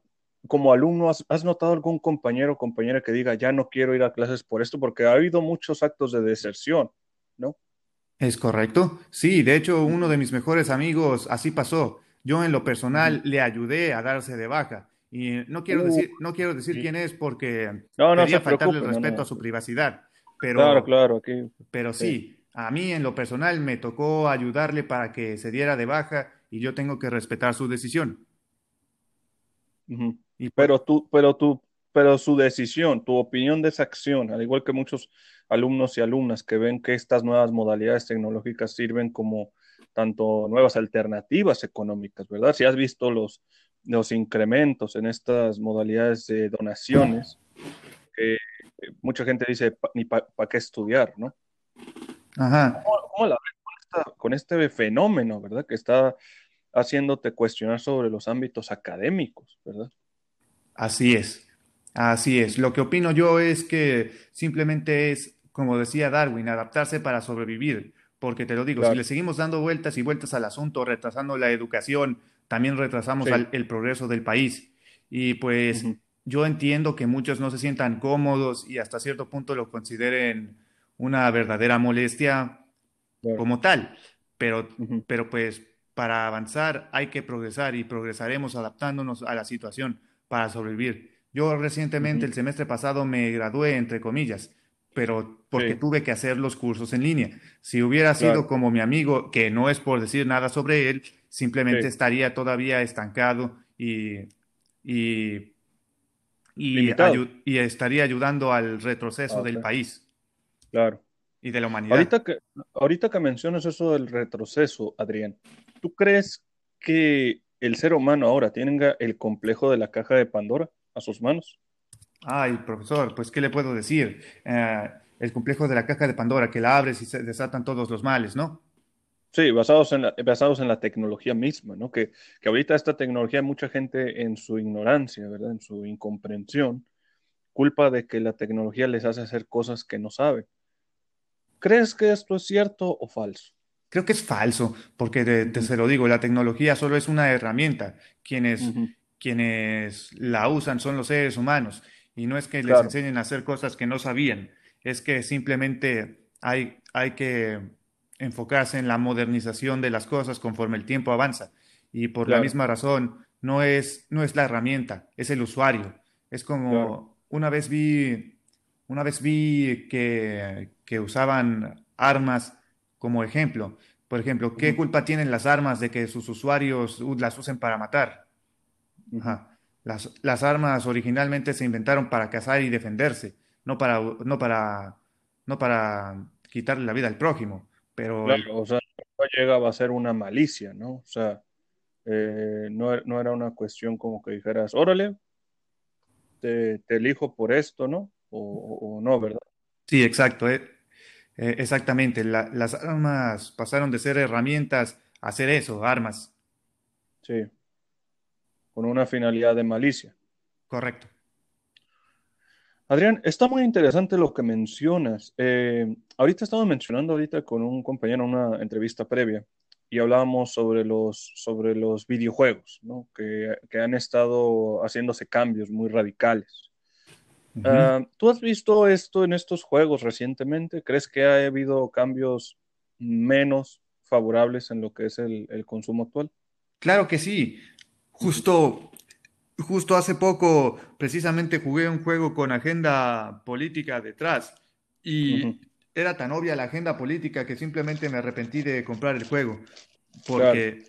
como alumno, ¿has, ¿has, notado algún compañero o compañera que diga, ya no quiero ir a clases por esto? Porque ha habido muchos actos de deserción, ¿no? Es correcto. Sí, de hecho, uno de mis mejores amigos así pasó. Yo en lo personal le ayudé a darse de baja. Y no quiero decir, no quiero decir quién es porque no, no quería faltarle el respeto a su privacidad. Pero, claro, claro, pero sí, a mí en lo personal me tocó ayudarle para que se diera de baja y yo tengo que respetar su decisión. y pero tú, pero tú, pero su decisión, tu opinión de esa acción, al igual que muchos alumnos y alumnas que ven que estas nuevas modalidades tecnológicas sirven como tanto nuevas alternativas económicas, ¿verdad? Si has visto los, los incrementos en estas modalidades de donaciones, mucha gente dice, ni para qué estudiar, ¿no? Ajá. ¿Cómo, la ves con, este fenómeno, verdad? Que está haciéndote cuestionar sobre los ámbitos académicos, ¿verdad? Así es, así es. Lo que opino yo es que simplemente es, como decía Darwin, adaptarse para sobrevivir. Porque te lo digo, si le seguimos dando vueltas y vueltas al asunto, retrasando la educación, también retrasamos el progreso del país. Y pues yo entiendo que muchos no se sientan cómodos y hasta cierto punto lo consideren una verdadera molestia como tal, pero, pero pues para avanzar hay que progresar y progresaremos adaptándonos a la situación para sobrevivir. Yo recientemente, el semestre pasado, me gradué, entre comillas, pero porque tuve que hacer los cursos en línea. Si hubiera sido como mi amigo, que no es por decir nada sobre él, simplemente estaría todavía estancado y, y y, estaría ayudando al retroceso del país. Claro. Y de la humanidad. Ahorita que, ahorita que mencionas eso del retroceso, Adrián, ¿tú crees que el ser humano ahora tenga el complejo de la caja de Pandora a sus manos? Ay, profesor, pues ¿qué le puedo decir? Eh, el complejo de la caja de Pandora, que la abres y se desatan todos los males, ¿no? Sí, basados en la, basados en la tecnología misma, ¿no? Que, que ahorita esta tecnología, mucha gente en su ignorancia, ¿verdad? En su incomprensión, culpa de que la tecnología les hace hacer cosas que no saben. ¿Crees que esto es cierto o falso? Creo que es falso, porque te, se lo digo, la tecnología solo es una herramienta. Quienes, quienes la usan son los seres humanos. Y no es que les enseñen a hacer cosas que no sabían, es que simplemente hay, hay que enfocarse en la modernización de las cosas conforme el tiempo avanza. Y por la misma razón, no es, no es la herramienta, es el usuario. Es como una vez vi, una vez vi que, que, usaban armas como ejemplo. Por ejemplo, ¿qué culpa tienen las armas de que sus usuarios las usen para matar? Las, las, armas originalmente se inventaron para cazar y defenderse, no para, no para, no para quitarle la vida al prójimo. Pero... o sea, no llegaba a ser una malicia, ¿no? O sea, eh, no, era una cuestión como que dijeras, órale, te, elijo por esto, ¿no? O, no, ¿verdad? Sí, exacto. Eh, eh, exactamente. las armas pasaron de ser herramientas a ser eso, armas. Sí. Con una finalidad de malicia. Correcto. Adrián, está muy interesante lo que mencionas. Eh, ahorita estamos mencionando ahorita con un compañero una entrevista previa y hablábamos sobre los, sobre los videojuegos, ¿no? que, han estado haciéndose cambios muy radicales. Ah, ¿Tú has visto esto en estos juegos recientemente? ¿Crees que ha habido cambios menos favorables en lo que es el, el consumo actual? Claro que sí. Justo Justo hace poco, precisamente jugué un juego con agenda política detrás y era tan obvia la agenda política que simplemente me arrepentí de comprar el juego. Porque,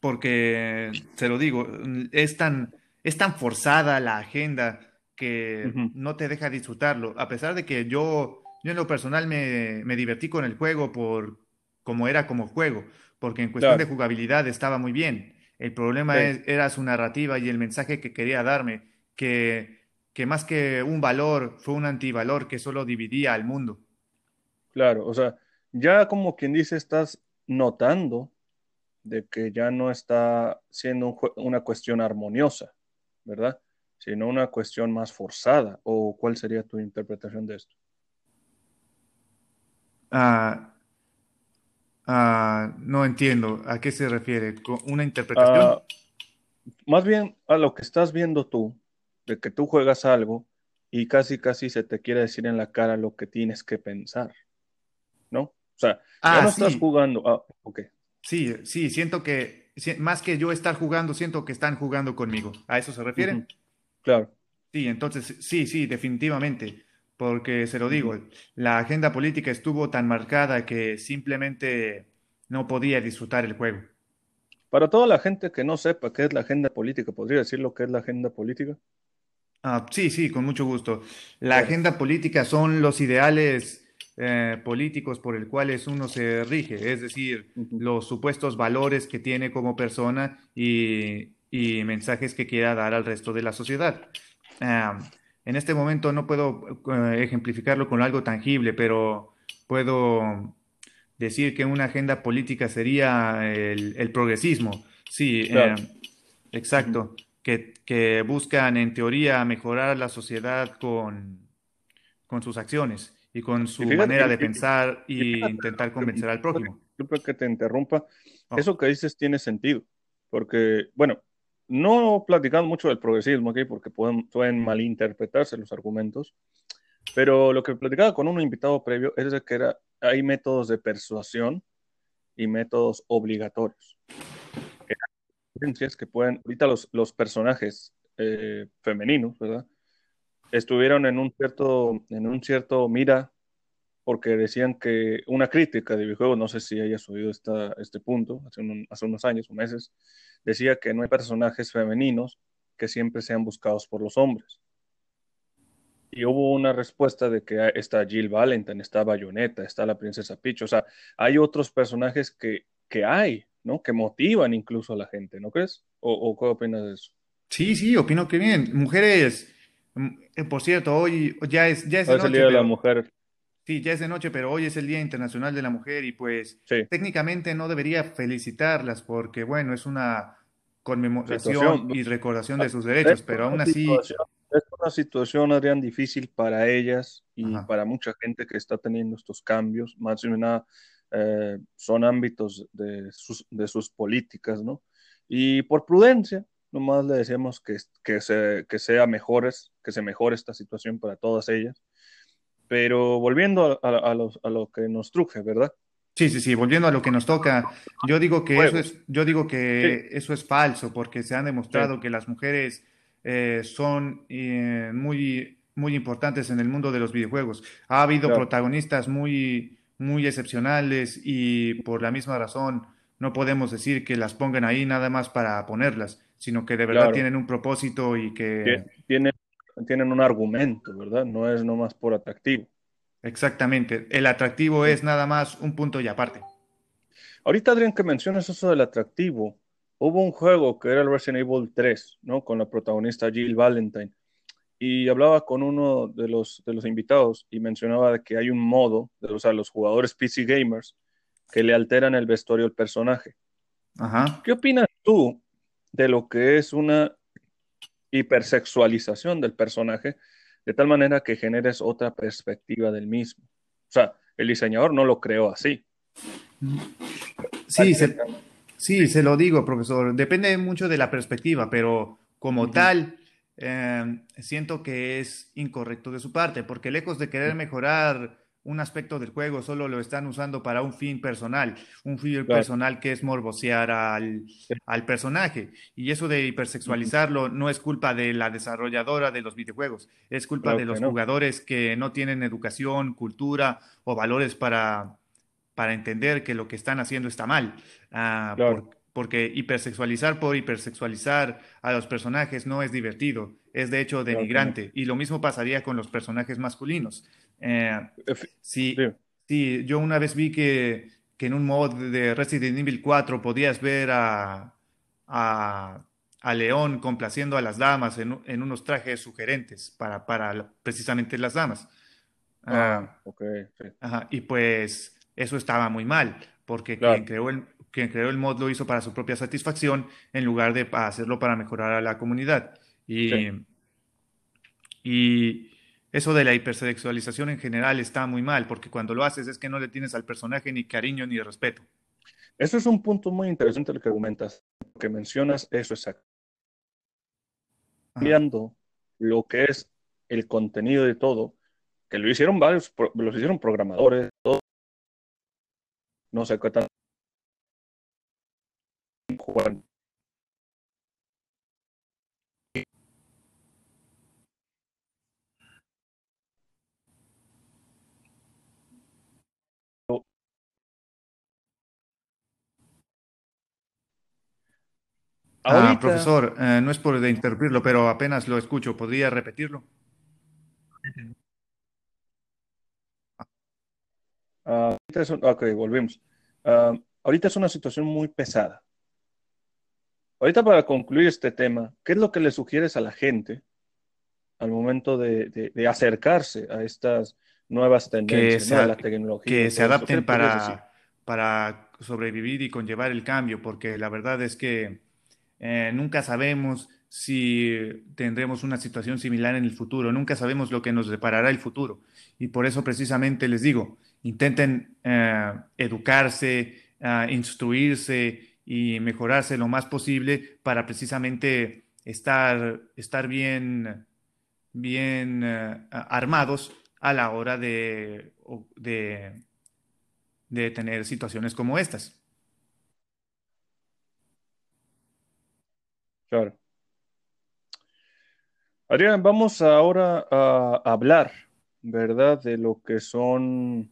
porque, se lo digo, es tan, es tan forzada la agenda que no te deja disfrutarlo. A pesar de que yo, yo en lo personal me, me divertí con el juego por como era como juego, porque en cuestión de jugabilidad estaba muy bien. El problema era su narrativa y el mensaje que quería darme, que, que más que un valor, fue un antivalor que solo dividía al mundo. Claro, o sea, ya como quien dice, estás notando de que ya no está siendo una cuestión armoniosa, ¿verdad? Sino una cuestión más forzada. ¿O cuál sería tu interpretación de esto? Ah, Ah, no entiendo. ¿A qué se refiere? ¿Una interpretación? Ah, más bien a lo que estás viendo tú, de que tú juegas algo y casi casi se te quiere decir en la cara lo que tienes que pensar, ¿no? O sea, ya no ah, estás jugando. Ah, ok. Sí, sí, siento que más que yo estar jugando, siento que están jugando conmigo. ¿A eso se refiere? Claro. Sí, entonces, sí, sí, definitivamente porque se lo digo, la agenda política estuvo tan marcada que simplemente no podía disfrutar el juego. Para toda la gente que no sepa qué es la agenda política, ¿podría decir lo que es la agenda política? Ah, sí, sí, con mucho gusto. La agenda política son los ideales eh, políticos por el cuales uno se rige, es decir, los supuestos valores que tiene como persona y, mensajes que quiera dar al resto de la sociedad. Ah, en este momento no puedo eh, ejemplificarlo con algo tangible, pero puedo decir que una agenda política sería el, progresismo. Sí, eh, exacto. Que, que, buscan en teoría mejorar la sociedad con, con sus acciones y con su manera de pensar e intentar convencer al prójimo. Disculpe que te interrumpa. Oh. Eso que dices tiene sentido, porque, bueno, no platicando mucho del progresismo aquí, porque pueden, pueden malinterpretarse los argumentos, pero lo que platicaba con un invitado previo es de que era, hay métodos de persuasión y métodos obligatorios. que pueden, ahorita los, los personajes eh, femeninos, ¿verdad? Estuvieron en un cierto, en un cierto mira, porque decían que una crítica de videojuegos, no sé si hayas oído esta, este punto, hace, hace unos años o meses, decía que no hay personajes femeninos que siempre sean buscados por los hombres. Y hubo una respuesta de que está Jill Valentine, está Bayonetta, está la princesa Peach. O sea, hay otros personajes que, que hay, ¿no? Que motivan incluso a la gente, ¿no crees? ¿O, qué opinas de eso? Sí, sí, opino que bien. Mujeres, mm, eh, por cierto, hoy ya es, ya es de noche. la mujer. Sí, ya es de noche, pero hoy es el Día Internacional de la Mujer y pues técnicamente no debería felicitarlas porque, bueno, es una conmemoración y recordación de sus derechos, pero aún así... Es una situación, Adrián, difícil para ellas y para mucha gente que está teniendo estos cambios, más de una, eh, son ámbitos de sus, de sus políticas, ¿no? Y por prudencia, nomás le decíamos que, que, se, que sea mejores, que se mejore esta situación para todas ellas pero volviendo a, lo que nos truje, ¿verdad? Sí, sí, sí, volviendo a lo que nos toca, yo digo que eso es, yo digo que eso es falso, porque se han demostrado que las mujeres eh, son eh, muy, muy importantes en el mundo de los videojuegos. Ha habido protagonistas muy, muy excepcionales y por la misma razón no podemos decir que las pongan ahí nada más para ponerlas, sino que de verdad tienen un propósito y que... Tienen tienen un argumento, ¿verdad? No es nomás por atractivo. Exactamente. El atractivo es nada más un punto y aparte. Ahorita, Adrián, que mencionas eso del atractivo, hubo un juego que era el Resident Evil 3, ¿no? Con la protagonista Jill Valentine. Y hablaba con uno de los, de los invitados y mencionaba que hay un modo, de, o sea, los jugadores PC gamers, que le alteran el vestuario al personaje. Ajá. ¿Qué opinas tú de lo que es una hipersexualización del personaje, de tal manera que generes otra perspectiva del mismo. O sea, el diseñador no lo creó así. Sí, se, sí, se lo digo, profesor. Depende mucho de la perspectiva, pero como tal, eh, siento que es incorrecto de su parte, porque lejos de querer mejorar un aspecto del juego, solo lo están usando para un fin personal, un fin personal que es morbosear al, personaje. Y eso de hipersexualizarlo no es culpa de la desarrolladora de los videojuegos, es culpa de los jugadores que no tienen educación, cultura o valores para, para entender que lo que están haciendo está mal. Ah, porque hipersexualizar por hipersexualizar a los personajes no es divertido, es de hecho denigrante. Y lo mismo pasaría con los personajes masculinos. Eh, sí, sí, yo una vez vi que, que, en un mod de Resident Evil 4 podías ver a, a, a León complaciendo a las damas en, en unos trajes sugerentes para, para precisamente las damas. Ah, ok. Ajá, y pues eso estaba muy mal, porque quien creó el, quien creó el mod lo hizo para su propia satisfacción en lugar de hacerlo para mejorar a la comunidad. Y, y eso de la hipersexualización en general está muy mal, porque cuando lo haces es que no le tienes al personaje ni cariño ni respeto. Eso es un punto muy interesante lo que argumentas, lo que mencionas, eso exacto. Cambiando lo que es el contenido de todo, que lo hicieron varios, lo hicieron programadores, todo. no sé qué tan Ah, profesor, eh, no es por interrumpirlo, pero apenas lo escucho. ¿Podría repetirlo? Ah, ok, volvemos. Ah, ahorita es una situación muy pesada. Ahorita para concluir este tema, ¿qué es lo que le sugieres a la gente al momento de, acercarse a estas nuevas tendencias, que la tecnología. Que se adapten para, para sobrevivir y conllevar el cambio, porque la verdad es que eh, nunca sabemos si tendremos una situación similar en el futuro, nunca sabemos lo que nos deparará el futuro. Y por eso precisamente les digo, intenten eh, educarse, uh, instruirse y mejorarse lo más posible para precisamente estar, estar bien, bien uh, armados a la hora de, de tener situaciones como estas. Claro. Adrián, vamos ahora a hablar, ¿verdad? De lo que son,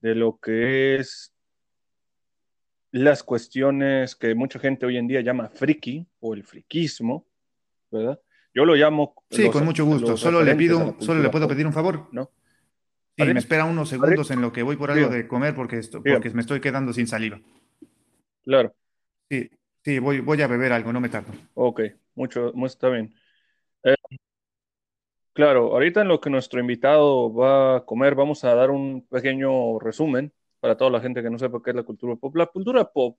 de lo que es las cuestiones que mucha gente hoy en día llama friki o el friquismo, ¿verdad? Yo lo llamo. Sí, con mucho gusto. Solo le pido, solo le puedo pedir un favor. ¿No? Sí, me espera unos segundos en lo que voy por algo de comer porque, esto, porque me estoy quedando sin saliva. Claro. Sí, sí, voy, voy a beber algo, no me tardo. Ok, mucho, está bien. Eh, claro, ahorita en lo que nuestro invitado va a comer, vamos a dar un pequeño resumen para toda la gente que no sepa qué es la cultura pop. La cultura pop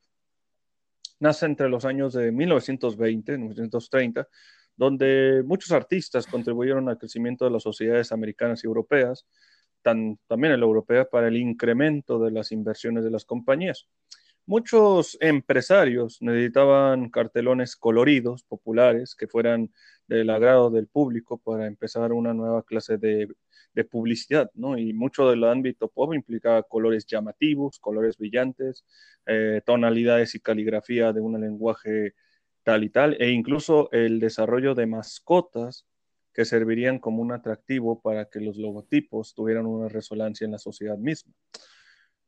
nace entre los años de 1920 y 1930, donde muchos artistas contribuyeron al crecimiento de las sociedades americanas y europeas, también en la europea, para el incremento de las inversiones de las compañías. Muchos empresarios necesitaban cartelones coloridos, populares, que fueran del agrado del público para empezar una nueva clase de, publicidad, ¿no? Y mucho del ámbito pop implicaba colores llamativos, colores brillantes, eh, tonalidades y caligrafía de un lenguaje tal y tal, e incluso el desarrollo de mascotas que servirían como un atractivo para que los logotipos tuvieran una resonancia en la sociedad misma.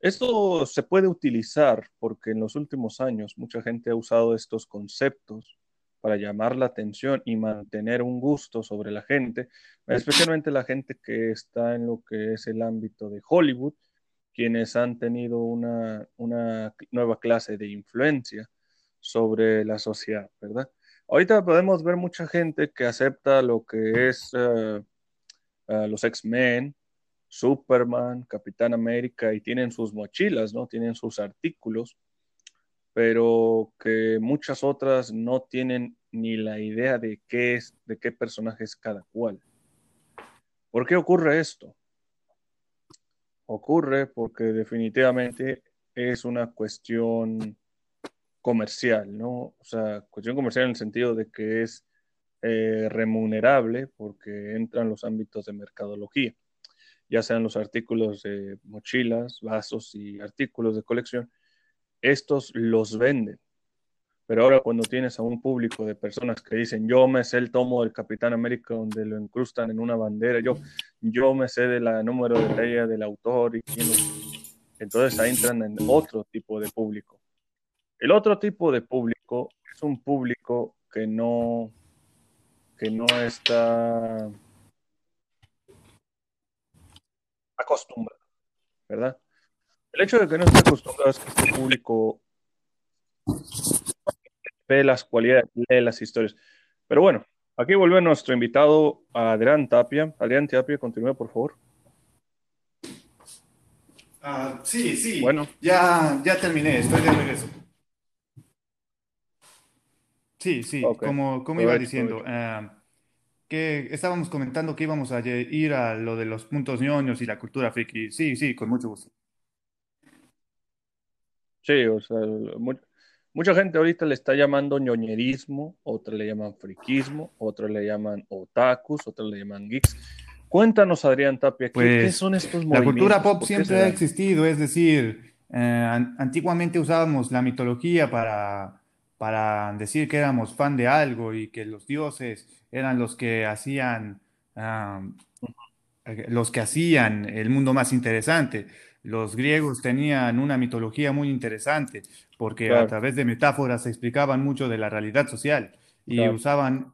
Esto se puede utilizar porque en los últimos años mucha gente ha usado estos conceptos para llamar la atención y mantener un gusto sobre la gente, especialmente la gente que está en lo que es el ámbito de Hollywood, quienes han tenido una, nueva clase de influencia sobre la sociedad, ¿verdad? Ahorita podemos ver mucha gente que acepta lo que es eh, eh, los X-Men, Superman, Capitán América y tienen sus mochilas, ¿no? Tienen sus artículos, pero que muchas otras no tienen ni la idea de qué es, de qué personaje es cada cual. ¿Por qué ocurre esto? Ocurre porque definitivamente es una cuestión comercial, ¿no? O sea, cuestión comercial en el sentido de que es eh, remunerable porque entra en los ámbitos de mercadología ya sean los artículos de mochilas, vasos y artículos de colección, estos los venden. Pero ahora cuando tienes a un público de personas que dicen, yo me sé el tomo del Capitán América donde lo incrustan en una bandera, yo, yo me sé de la número de talla del autor y quién Entonces ahí entran en otro tipo de público. El otro tipo de público es un público que no, que no está acostumbrado, ¿verdad? El hecho de que no esté acostumbrado es que este público ve las cualidades, lee las historias. Pero bueno, aquí vuelve nuestro invitado Adrián Tapia. Adrián Tapia, continúe, por favor. Ah, sí, sí. Bueno. Ya, ya terminé, estoy de regreso. Sí, sí, como, como iba diciendo, que estábamos comentando que íbamos a ir a lo de los puntos ñoños y la cultura friki. Sí, sí, con mucho gusto. Sí, o sea, mucha gente ahorita le está llamando ñoñerismo, otros le llaman friquismo, otros le llaman otakus, otros le llaman geeks. Cuéntanos, Adrián Tapia, ¿qué, pues, son estos movimientos? La cultura pop siempre ha existido, es decir, eh, antiguamente usábamos la mitología para, para decir que éramos fan de algo y que los dioses eran los que hacían, los que hacían el mundo más interesante. Los griegos tenían una mitología muy interesante porque a través de metáforas se explicaban mucho de la realidad social y, usaban,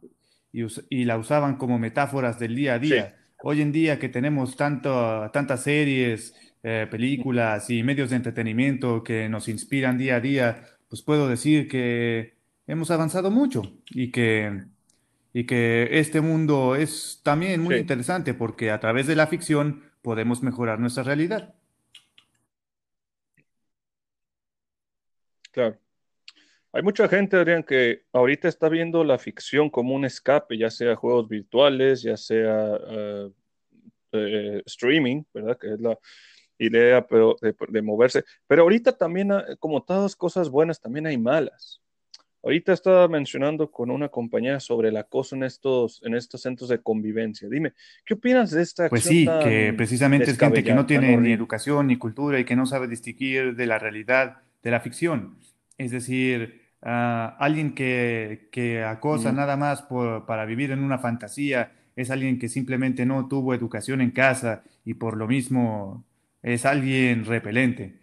y, la usaban como metáforas del día a día. Hoy en día que tenemos tanto, tantas series, eh, películas y medios de entretenimiento que nos inspiran día a día, pues puedo decir que hemos avanzado mucho y que y que este mundo es también muy Sí, interesante porque a través de la ficción podemos mejorar nuestra realidad. claro. Hay mucha gente, Adrián, que ahorita está viendo la ficción como un escape, ya sea juegos virtuales, ya sea eh, eh, streaming, ¿verdad? Que es la idea pero de, de moverse. Pero ahorita también, ah, como todas cosas buenas, también hay malas. Ahorita estaba mencionando con una compañera sobre el acoso en estos, en estos centros de convivencia. Dime, ¿qué opinas de esta Pues sí, que precisamente es gente que no tiene ni educación ni cultura y que no sabe distinguir de la realidad de la ficción. Es decir, ah, alguien que, que acosa Ujú, nada más por- para vivir en una fantasía es alguien que simplemente no tuvo educación en casa y por lo mismo es alguien repelente.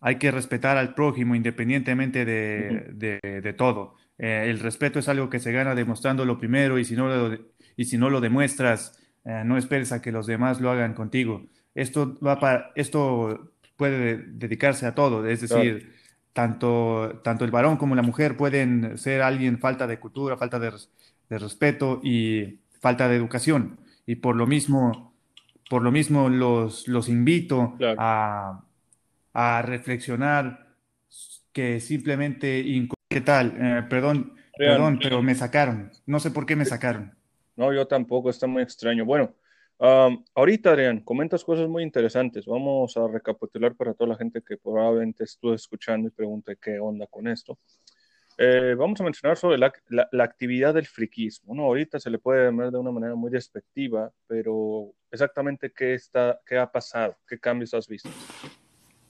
Hay que respetar al prójimo independientemente de, de- de todo. Eh, el respeto es algo que se gana demostrándolo primero y si no lo, y si no lo demuestras eh, no esperes a que los demás lo hagan contigo. Esto va para, esto puede dedicarse a todo, es claro, decir, tanto, tanto el varón como la mujer pueden ser alguien falta de cultura, falta de, de respeto y falta de educación. Y por lo mismo, por lo mismo los, los invito claro. a, a reflexionar que simplemente, ¿qué tal? Eh, perdón, perdón, pero me sacaron. No sé por qué me sacaron. No, yo tampoco, está muy extraño. Bueno, am, ahorita, Adrián, comentas cosas muy interesantes. Vamos a recapitular para toda la gente que probablemente estuvo escuchando y pregunte qué onda con esto. Eh, vamos a mencionar sobre la, la- la actividad del friquismo, ¿no? Ahorita se le puede ver de una manera muy despectiva, pero exactamente qué está, qué ha pasado, qué cambios has visto.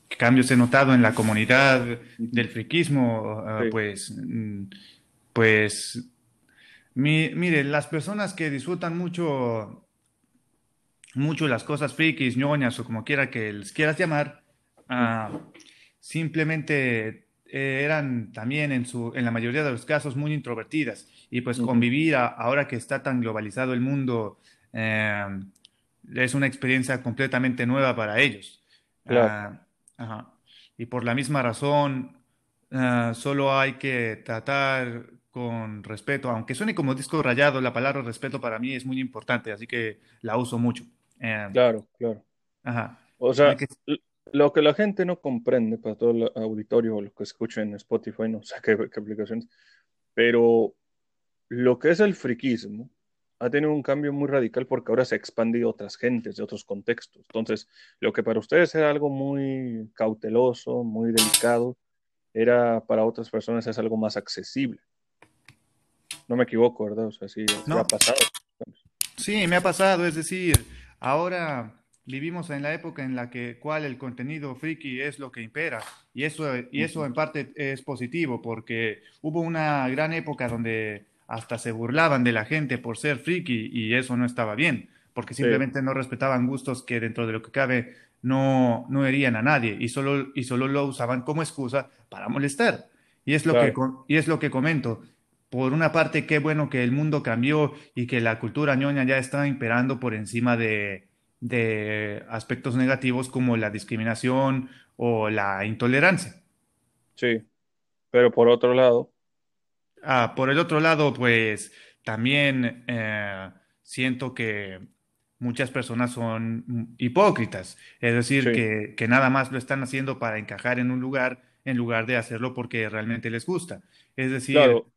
¿Qué cambios he notado en la comunidad del friquismo? Ah, pues, mm, pues, mi- mire, las personas que disfrutan mucho, mucho las cosas frikis, ñoñas o como quiera que les quieras llamar, ah, simplemente eh, eran también en su, en la mayoría de los casos muy introvertidas y pues Ujú. convivir a- ahora que está tan globalizado el mundo eh, es una experiencia completamente nueva para ellos. Claro, Ah, ajá. Y por la misma razón, ah, solo hay que tratar con respeto, aunque suene como disco rayado, la palabra respeto para mí es muy importante, así que la uso mucho. Eh, claro, claro. ajá. O sea, que lo que la gente no comprende para todo el auditorio o lo que escucha en Spotify, no sé qué, qué aplicaciones, pero lo que es el friquismo ha tenido un cambio muy radical porque ahora se ha expandido a otras gentes, de otros contextos. Entonces, lo que para ustedes era algo muy cauteloso, muy delicado, era para otras personas es algo más accesible. No me equivoco, ¿verdad? O sea, sí, sí ha No, pasado. sí, me ha pasado, es decir, ahora vivimos en la época en la que cual el contenido friki es lo que impera y eso, y eso en parte es positivo porque hubo una gran época donde hasta se burlaban de la gente por ser friki y eso no estaba bien, porque Sí, simplemente no respetaban gustos que dentro de lo que cabe no, no herían a nadie y solo, y solo lo usaban como excusa para molestar. Y es lo que, claro, y es lo que comento. Por una parte, qué bueno que el mundo cambió y que la cultura ñoña ya está imperando por encima de, de aspectos negativos como la discriminación o la intolerancia. sí. Pero por otro lado, Ah, por el otro lado, pues también eh, siento que muchas personas son hipócritas, es decir, sí, que, que nada más lo están haciendo para encajar en un lugar en lugar de hacerlo porque realmente les gusta. Es decir, claro.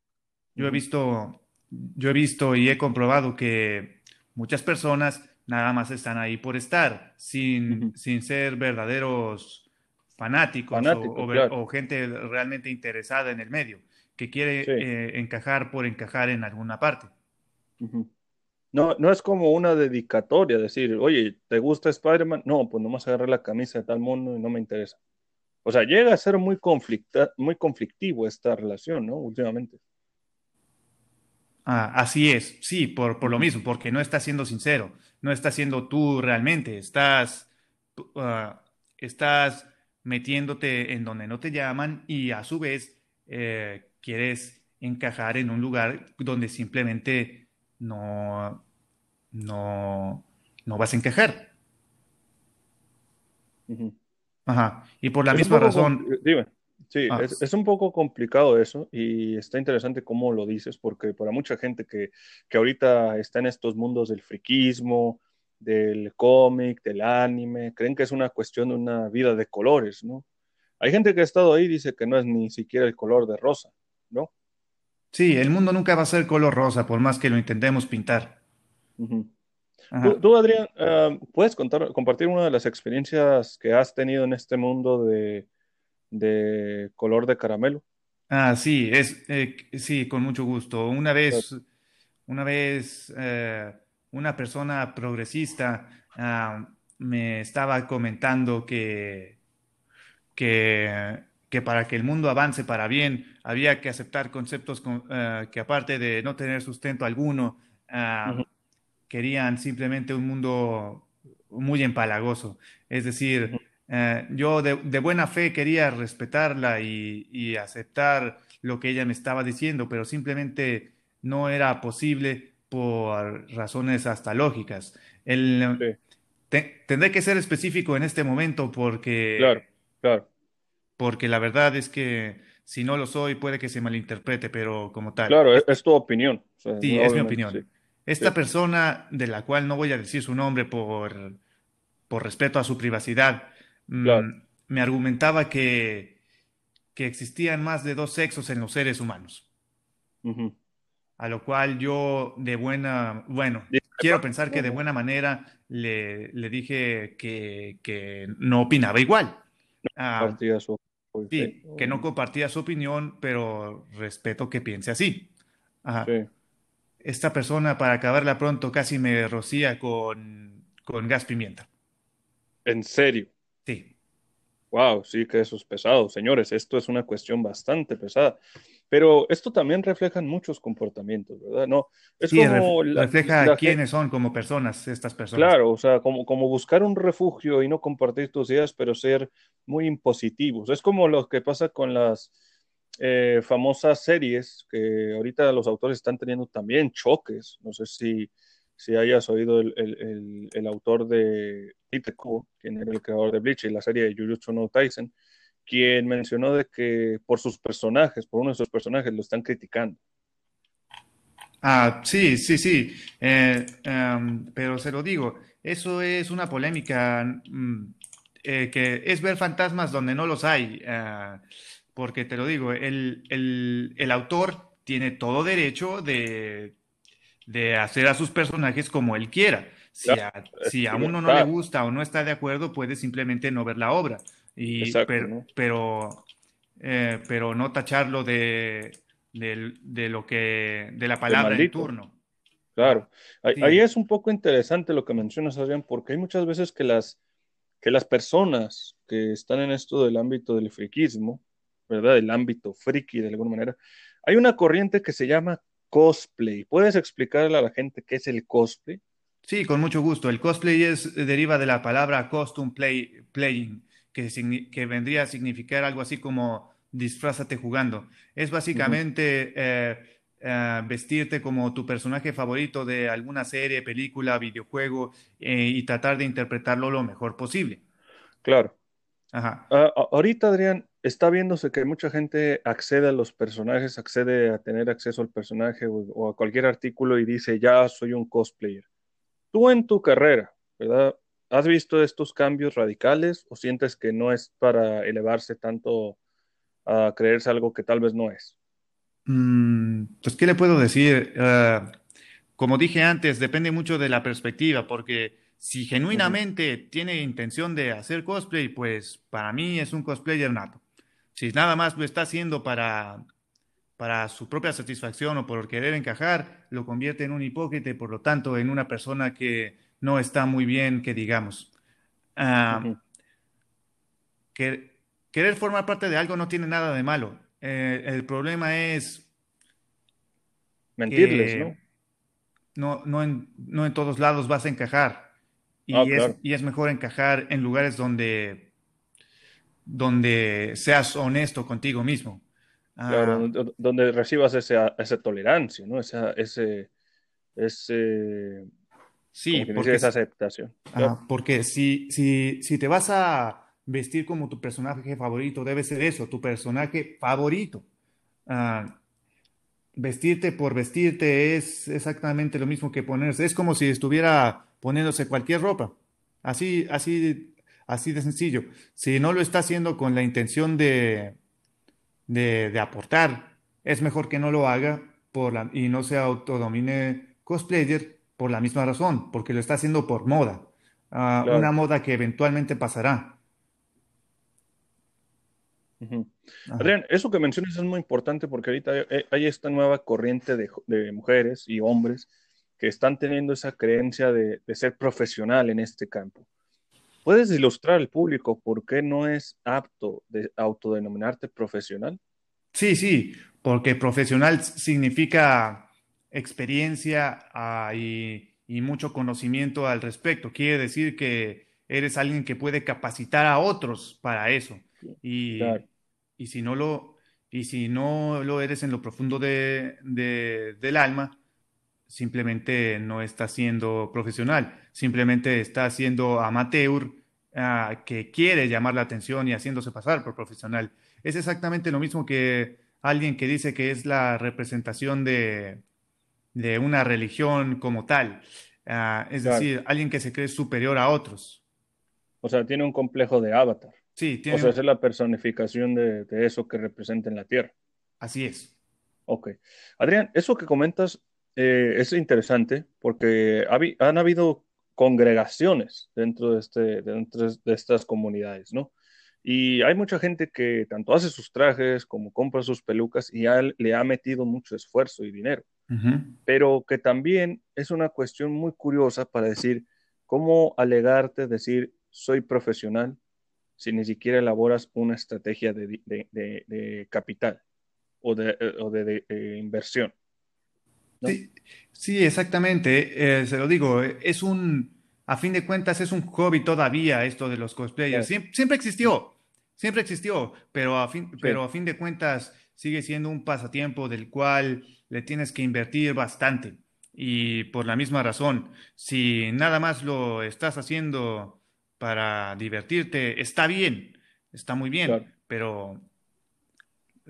Yo he visto, yo he visto y he comprobado que muchas personas nada más están ahí por estar, sin, sin ser verdaderos fanáticos o, Fanáticos, o ver- claro. o gente realmente interesada en el medio, que quiere Sí. eh, encajar por encajar en alguna parte. No, no es como una dedicatoria, decir, oye, ¿te gusta Spider-Man? No, pues nomás agarré la camisa de tal mono y no me interesa. O sea, llega a ser muy conflicta, muy conflictivo esta relación, ¿no? Últimamente. Ah, así es, sí, por, por lo mismo, porque no estás siendo sincero, no estás siendo tú realmente, estás, ah, estás metiéndote en donde no te llaman y a su vez eh, quieres encajar en un lugar donde simplemente no, no, no vas a encajar. Ajá. Y por la Es misma razón, Dime. Sí, Ah, es, es un poco complicado eso y está interesante cómo lo dices, porque para mucha gente que, que ahorita está en estos mundos del friquismo, del cómic, del anime, creen que es una cuestión de una vida de colores, ¿no? Hay gente que ha estado ahí y dice que no es ni siquiera el color de rosa, ¿no? sí, el mundo nunca va a ser color rosa, por más que lo intentemos pintar. Tú, Adrián, ah, ¿puedes contar, compartir una de las experiencias que has tenido en este mundo de, de color de caramelo? Ah, sí, es, eh, sí, con mucho gusto. Una vez, una vez, eh, una persona progresista, ah, me estaba comentando que, que, que para que el mundo avance para bien, había que aceptar conceptos con- eh, que aparte de no tener sustento alguno, ah, querían simplemente un mundo muy empalagoso. Es decir, eh, yo de, de buena fe quería respetarla y, y aceptar lo que ella me estaba diciendo, pero simplemente no era posible por razones hasta lógicas. El, sí, te- tendré que ser específico en este momento claro, porque, claro. porque la verdad es que si no lo soy puede que se malinterprete, pero como tal. Claro, es, es tu opinión. O sea, Sí, es mi sí, opinión. Esta sí. persona, de la cual no voy a decir su nombre por, por respeto a su privacidad, Claro. mm, me argumentaba que, que existían más de dos sexos en los seres humanos, a lo cual yo de buena, bueno, quiero pensar que de buena manera le, le dije que, que no opinaba igual. Ah, su apoyo, sí. sí, que no compartía su opinión, pero respeto que piense así. Ajá. Sí. Esta persona, para acabarla pronto, casi me rocía con, con gas pimienta. En serio. Wow, sí que eso es pesado, señores. Esto es una cuestión bastante pesada. Pero esto también refleja muchos comportamientos, ¿verdad? No, es sí, ref- como la, refleja la quiénes son como personas estas personas. claro, o sea, como, como buscar un refugio y no compartir tus ideas, pero ser muy impositivos. Es como lo que pasa con las eh, famosas series que ahorita los autores están teniendo también choques. No sé si, si hayas oído el, el, autor de Itaku, quien era el creador de Bleach y la serie de Jujutsu no Kaisen, quien mencionó de que por sus personajes, por uno de sus personajes, lo están criticando. Ah, sí, sí, sí, Eh, em, pero se lo digo, eso es una polémica mm, eh, que es ver fantasmas donde no los hay, ah, porque te lo digo, el, el, el autor tiene todo derecho de, de hacer a sus personajes como él quiera. Si a, si uno no le gusta o no está de acuerdo, puede simplemente no ver la obra, y, Exacto, pero, ¿no? pero, eh, pero no tacharlo de, de lo que, de la palabra en turno. Claro. Ahí, es un poco interesante lo que mencionas, Adrián, porque hay muchas veces que las, que las personas que están en esto del ámbito del friquismo, ¿verdad? Del ámbito friki de alguna manera, hay una corriente que se llama cosplay. ¿Puedes explicarle a la gente qué es el cosplay? sí, con mucho gusto. El cosplay es, deriva de la palabra costume play, playing, que, vendría a significar algo así como disfrázate jugando. Es básicamente eh, eh, vestirte como tu personaje favorito de alguna serie, película, videojuego eh, y tratar de interpretarlo lo mejor posible. Claro. Ajá. Ah, ahorita, Adrián, está viéndose que mucha gente accede a los personajes, accede a tener acceso al personaje o, o a cualquier artículo y dice, ya soy un cosplayer. Tú en tu carrera, ¿verdad? ¿Has visto estos cambios radicales o sientes que no es para elevarse tanto a creerse algo que tal vez no es? Mm, pues, ¿qué le puedo decir? Eh, como dije antes, depende mucho de la perspectiva, porque si genuinamente tiene intención de hacer cosplay, pues para mí es un cosplayer nato. Si nada más lo está haciendo para, para su propia satisfacción o por querer encajar, lo convierte en un hipócrita y por lo tanto en una persona que no está muy bien, que digamos. Ah, que- querer formar parte de algo no tiene nada de malo. Eh, el problema es Mentirles, ¿no? que no, no en, no en todos lados vas a encajar Ah, y es, claro, y es mejor encajar en lugares donde, donde seas honesto contigo mismo. claro, Ah, do- donde recibas esa, esa tolerancia, ¿no? Esa, ese, ese, sí, porque, esa aceptación. Ah, porque si, si, si te vas a, vestir como tu personaje favorito debe ser eso, tu personaje favorito. Ah, vestirte por vestirte es exactamente lo mismo que ponerse. Es como si estuviera poniéndose cualquier ropa. Así, así, así de sencillo. Si no lo está haciendo con la intención de, de, aportar, es mejor que no lo haga por la, y no se autodomine cosplayer por la misma razón, porque lo está haciendo por moda. Ah, una moda que eventualmente pasará. Adrián, eso que mencionas es muy importante porque ahorita hay, esta nueva corriente de, mujeres y hombres que están teniendo esa creencia de, ser profesional en este campo. ¿Puedes ilustrar al público por qué no es apto de autodenominarte profesional? Sí, sí, porque profesional significa experiencia ah, y, mucho conocimiento al respecto. Quiere decir que eres alguien que puede capacitar a otros para eso. Y, y, si, no lo, y si no lo eres en lo profundo de, del alma, simplemente no está siendo profesional, simplemente está siendo amateur ah, que quiere llamar la atención y haciéndose pasar por profesional. Es exactamente lo mismo que alguien que dice que es la representación de, de una religión como tal. Ah, es decir, alguien que se cree superior a otros. O sea, tiene un complejo de avatar. Sí, tiene. O sea, es la personificación de, eso que representa en la Tierra. Así es. Ok. Adrián, eso que comentas eh, es interesante porque han habido congregaciones dentro de, este, dentro de estas comunidades, ¿no? Y hay mucha gente que tanto hace sus trajes como compra sus pelucas y le ha metido mucho esfuerzo y dinero. Pero que también es una cuestión muy curiosa para decir cómo alegarte, decir soy profesional, si ni siquiera elaboras una estrategia de, capital o de, inversión. Sí, exactamente. Eh, se lo digo, es un, a fin de cuentas, es un hobby todavía esto de los cosplayers. Siempre, existió, siempre existió, pero a, fin, pero a fin de cuentas sigue siendo un pasatiempo del cual le tienes que invertir bastante. Y por la misma razón, si nada más lo estás haciendo para divertirte, está bien, está muy bien, pero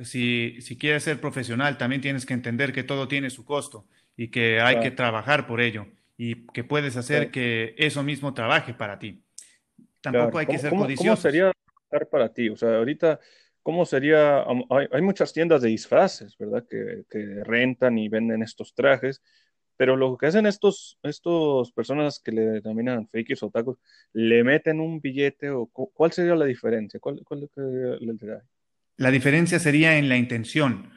si, si, quieres ser profesional, también tienes que entender que todo tiene su costo y que hay que trabajar por ello y que puedes hacer que eso mismo trabaje para ti. Tampoco hay que ser codicioso. ¿Cómo sería trabajar para ti? O sea, ahorita, ¿cómo sería? Hay, muchas tiendas de disfraces, ¿verdad? Que, que rentan y venden estos trajes pero lo que hacen estos, estos personas que le denominan fakers o tacos, le meten un billete o ¿cuál sería la diferencia? ¿Cuál, cuál La diferencia sería en la intención.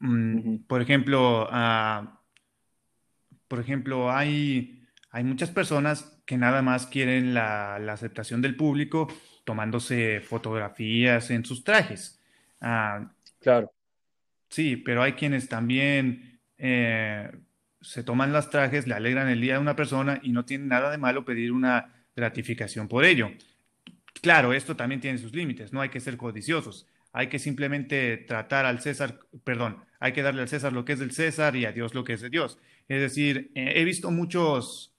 Mm, por ejemplo, ah, por ejemplo, hay, hay muchas personas que nada más quieren la, aceptación del público tomándose fotografías en sus trajes. Ah, claro. Sí, pero hay quienes también eh, se toman las trajes, le alegran el día de una persona y no tiene nada de malo pedir una gratificación por ello. Claro, esto también tiene sus límites, no hay que ser codiciosos, hay que simplemente tratar al César, perdón, hay que darle al César lo que es del César y a Dios lo que es de Dios. Es decir, eh, he visto muchos,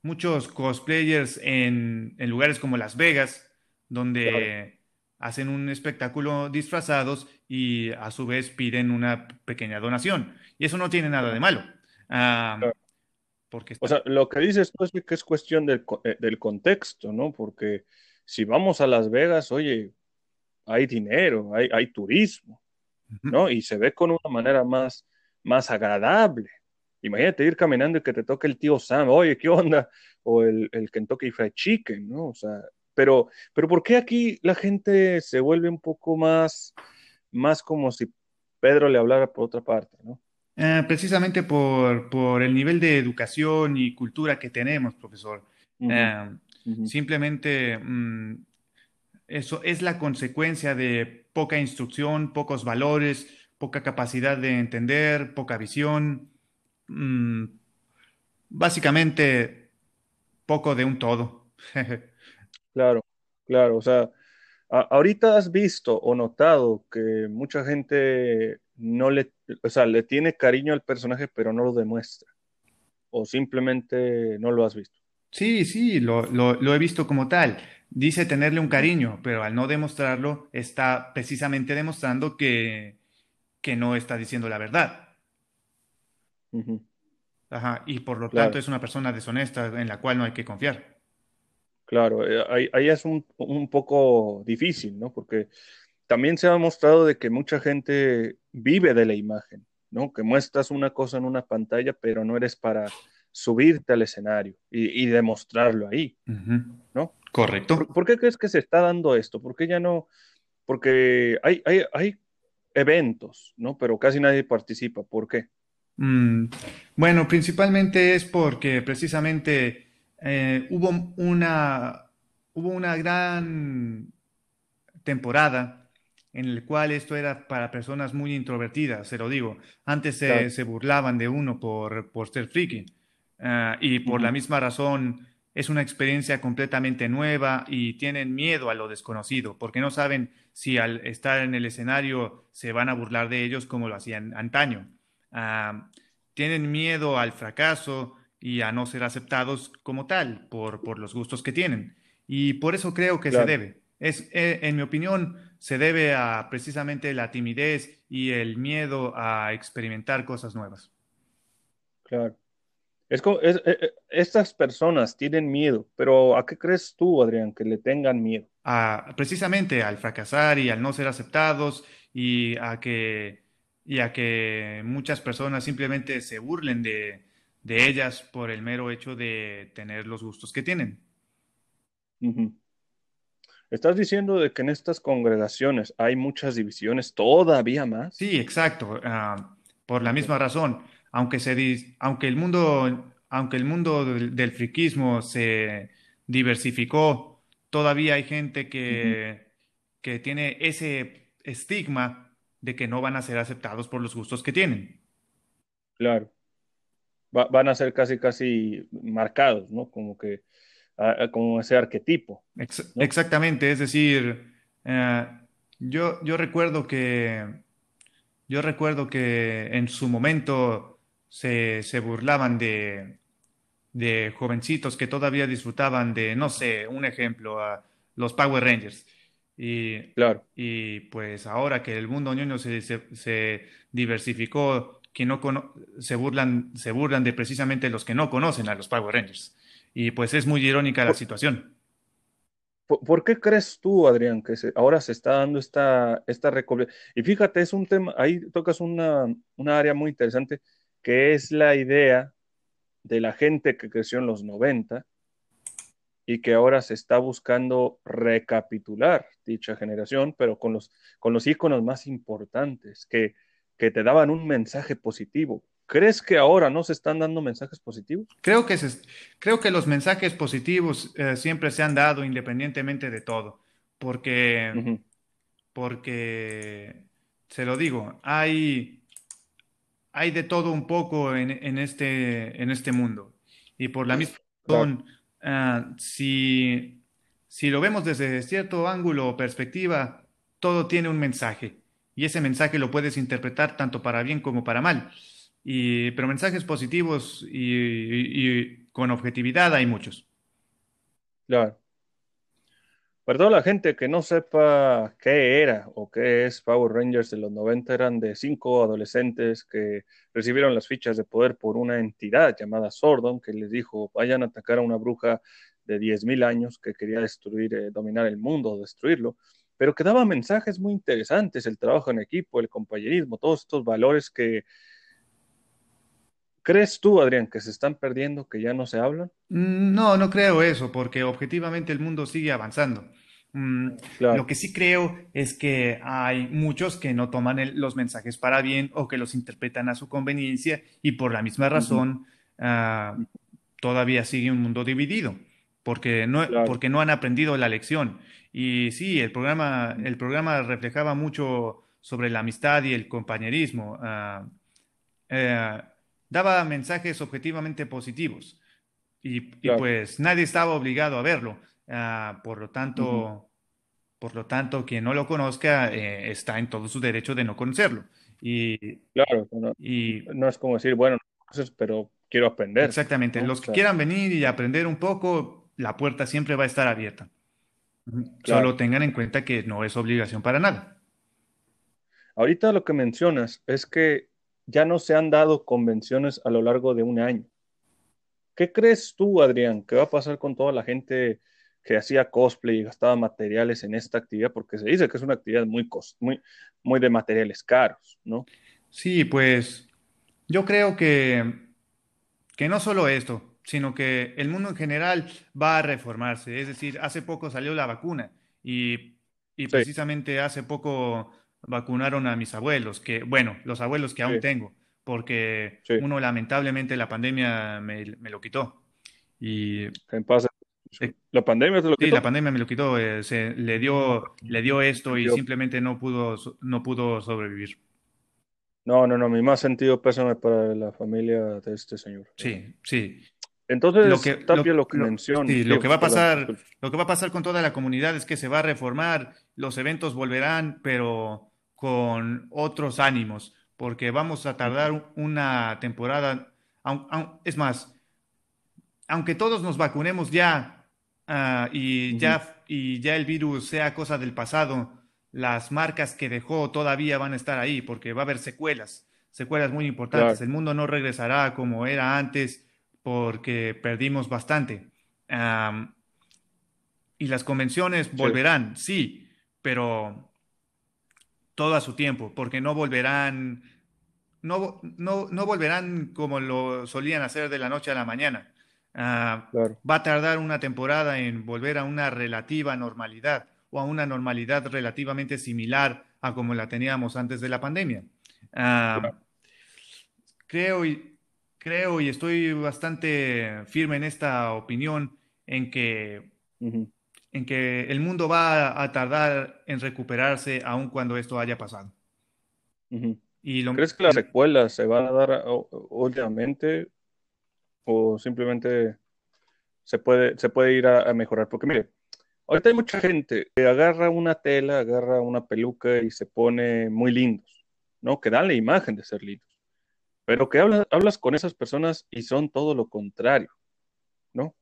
muchos cosplayers en, lugares como Las Vegas, donde hacen un espectáculo disfrazados y a su vez piden una pequeña donación. Y eso no tiene nada de malo. Porque O sea, lo que dices tú es que es cuestión del, eh, del, contexto, ¿no? Porque si vamos a Las Vegas, oye, hay dinero, hay, hay turismo, ¿no? Y se ve con una manera más, más agradable. Imagínate ir caminando y que te toque el tío Sam, oye, ¿qué onda? O el, el Kentucky Fried Chicken, ¿no? O sea, pero, pero ¿por qué aquí la gente se vuelve un poco más, más como si Pedro le hablara por otra parte, ¿no? Eh, precisamente por, el nivel de educación y cultura que tenemos, profesor. Eh, simplemente mm, eso es la consecuencia de poca instrucción, pocos valores, poca capacidad de entender, poca visión. Mm, básicamente, poco de un todo. claro, claro. O sea, ahorita has visto o notado que mucha gente no le, o sea, le tiene cariño al personaje, pero no lo demuestra. O simplemente no lo has visto. Sí, sí, lo, he visto como tal. Dice tenerle un cariño, pero al no demostrarlo, está precisamente demostrando que, que no está diciendo la verdad. Ajá, y por lo tanto es una persona deshonesta en la cual no hay que confiar. claro. eh, ahí, ahí es un, un poco difícil, ¿no? Porque también se ha mostrado de que mucha gente vive de la imagen, ¿no? Que muestras una cosa en una pantalla, pero no eres para subirte al escenario y, y demostrarlo ahí, ¿no? ¿Por, Correcto. por qué crees que se está dando esto? ¿Por qué ya no? Porque hay, hay, hay eventos, ¿no? Pero casi nadie participa. ¿Por qué? Mm, bueno, principalmente es porque precisamente eh, hubo una, hubo una gran temporada en la cual esto era para personas muy introvertidas, se lo digo. Antes se, Claro. se burlaban de uno por, por ser friki, ah, y por la Ujú, misma razón es una experiencia completamente nueva y tienen miedo a lo desconocido, porque no saben si al estar en el escenario se van a burlar de ellos como lo hacían antaño. Ah, tienen miedo al fracaso y a no ser aceptados como tal por, por los gustos que tienen. Y por eso creo que se Claro, debe. Es, eh, en mi opinión, se debe a precisamente la timidez y el miedo a experimentar cosas nuevas. claro. Es como, es- eh, eh, estas personas tienen miedo, pero ¿a qué crees tú, Adrián, que le tengan miedo? A, precisamente al fracasar y al no ser aceptados y a que, y a que muchas personas simplemente se burlen de, de ellas por el mero hecho de tener los gustos que tienen. Estás diciendo de que en estas congregaciones hay muchas divisiones, todavía más. Sí, exacto. ah, por la misma razón, aunque se aunque el mundo, aunque el mundo del, del friquismo se diversificó, todavía hay gente que, que tiene ese estigma de que no van a ser aceptados por los gustos que tienen. Claro. Va- van a ser casi, casi marcados, ¿no? Como que, como ese arquetipo, exactamente, es decir, eh, yo, yo recuerdo que Yo recuerdo que en su momento se, se burlaban de, de jovencitos que todavía disfrutaban de, no sé, un ejemplo, a los Power Rangers. Y, Claro. y pues ahora que el mundo ñoño se, se, se diversificó, que no cono- se burlan, se burlan de precisamente los que no conocen a los Power Rangers. Y pues es muy irónica la ¿Por, situación. por- qué crees tú, Adrián, que se- ahora se está dando esta, esta recopilación? Y fíjate, es un tema, ahí tocas una, una área muy interesante, que es la idea de la gente que creció en los 90 y que ahora se está buscando recapitular dicha generación, pero con los, con los íconos más importantes, que, que te daban un mensaje positivo. ¿Crees que ahora no se están dando mensajes positivos? Creo que, se- creo que los mensajes positivos eh, siempre se han dado independientemente de todo, porque, porque, se lo digo, hay, hay de todo un poco en, en este, en este mundo. Y por la misma razón, ah, si, si lo vemos desde cierto ángulo o perspectiva, todo tiene un mensaje. Y ese mensaje lo puedes interpretar tanto para bien como para mal. Y, pero mensajes positivos y, y- y con objetividad hay muchos. claro. Para toda la gente que no sepa qué era o qué es Power Rangers de los 90, eran de cinco adolescentes que recibieron las fichas de poder por una entidad llamada Sordon, que les dijo, vayan a atacar a una bruja de 10.000 años que quería destruir, eh, dominar el mundo, destruirlo, pero que daba mensajes muy interesantes, el trabajo en equipo, el compañerismo, todos estos valores que, ¿crees tú, Adrián, que se están perdiendo, que ya no se hablan? Mm, No, no creo eso, porque objetivamente el mundo sigue avanzando. Mm, lo que sí creo es que hay muchos que no toman el- los mensajes para bien o que los interpretan a su conveniencia y por la misma razón ah, todavía sigue un mundo dividido, porque no, Claro. porque no han aprendido la lección. Y sí, el programa, el programa reflejaba mucho sobre la amistad y el compañerismo. eh, daba mensajes objetivamente positivos y, pues nadie estaba obligado a verlo. Ah, por lo tanto, por lo tanto, quien no lo conozca eh, está en todo su derecho de no conocerlo. Y, Claro, no, y no es como decir, bueno, no pero quiero aprender, exactamente, ¿no? los que quieran venir y aprender un poco, la puerta siempre va a estar abierta. Solo tengan en cuenta que no es obligación para nada. Ahorita lo que mencionas es que ya no se han dado convenciones a lo largo de un año. ¿Qué crees tú, Adrián, que va a pasar con toda la gente que hacía cosplay y gastaba materiales en esta actividad? Porque se dice que es una actividad muy, muy, muy de materiales caros, ¿no? Sí, pues yo creo que, que no solo esto, sino que el mundo en general va a reformarse. Es decir, hace poco salió la vacuna y, precisamente hace poco vacunaron a mis abuelos, que bueno, los abuelos que aún tengo, porque uno lamentablemente la pandemia me, lo quitó. Y ¿Qué pasa? ¿La pandemia te lo quitó? Sí, la pandemia me lo quitó, eh, se, le, dio, le dio esto y simplemente no pudo, no pudo sobrevivir. No, no, no, mi más sentido pésame para la familia de este señor. Sí, sí. Entonces, lo que, lo, que menciona. lo que va a pasar, lo que va a pasar con toda la comunidad es que se va a reformar, los eventos volverán, pero con otros ánimos, porque vamos a tardar una temporada, es más, aunque todos nos vacunemos ya ah, y ya y ya el virus sea cosa del pasado, las marcas que dejó todavía van a estar ahí, porque va a haber secuelas, secuelas muy importantes. El mundo no regresará como era antes porque perdimos bastante. y las convenciones volverán, sí. pero todo a su tiempo, porque no volverán, no, no, no volverán como lo solían hacer de la noche a la mañana. Ah, va a tardar una temporada en volver a una relativa normalidad o a una normalidad relativamente similar a como la teníamos antes de la pandemia. Creo y creo y estoy bastante firme en esta opinión en que, en que el mundo va a tardar en recuperarse aun cuando esto haya pasado. y ¿Crees que las secuelas se van a dar obviamente o simplemente se puede, se puede ir a, mejorar? Porque mire, ahorita hay mucha gente que agarra una tela, agarra una peluca y se pone muy lindos, ¿no? Que dan la imagen de ser lindos pero que hablas, hablas con esas personas y son todo lo contrario, ¿no?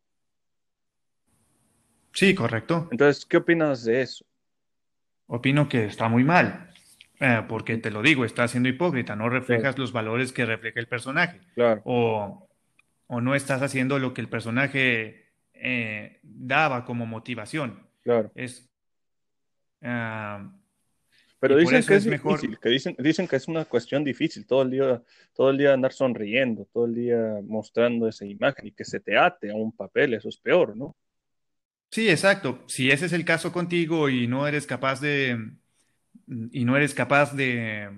Sí, correcto. Entonces, ¿qué opinas de eso? Opino que está muy mal, eh, porque te lo digo, estás siendo hipócrita, no reflejas los valores que refleja el personaje. Claro. O, no estás haciendo lo que el personaje eh, daba como motivación. Claro. Es, ah, pero dicen que es, difícil, que dicen, dicen que es una cuestión difícil, todo el día, todo el día andar sonriendo, todo el día mostrando esa imagen y que se te ate a un papel, eso es peor, ¿no? Sí, exacto. Si ese es el caso contigo y no eres capaz de y no eres capaz de,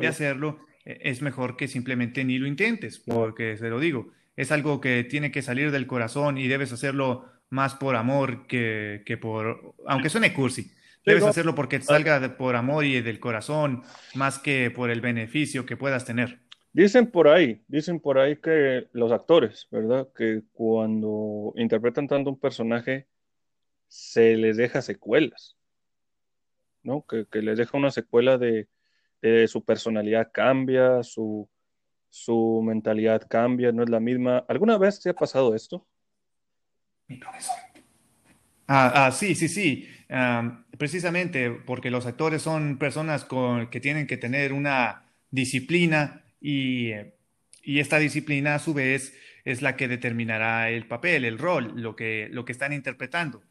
de hacerlo, e, es mejor que simplemente ni lo intentes, porque se lo digo, es algo que tiene que salir del corazón y debes hacerlo más por amor que, que por, aunque suene cursi, Debes hacerlo porque ah. salga por amor y del corazón, más que por el beneficio que puedas tener. Dicen por ahí, dicen por ahí que los actores, ¿verdad? Que cuando interpretan tanto un personaje, se les deja secuelas, ¿no? Que, les deja una secuela de, su personalidad cambia, su, su mentalidad cambia, no es la misma. ¿Alguna vez te ha pasado esto? Ah, ah, sí, sí, sí. precisamente porque los actores son personas que tienen que tener una disciplina y, y, esta disciplina a su vez es la que determinará el papel, el rol, lo que, lo que están interpretando,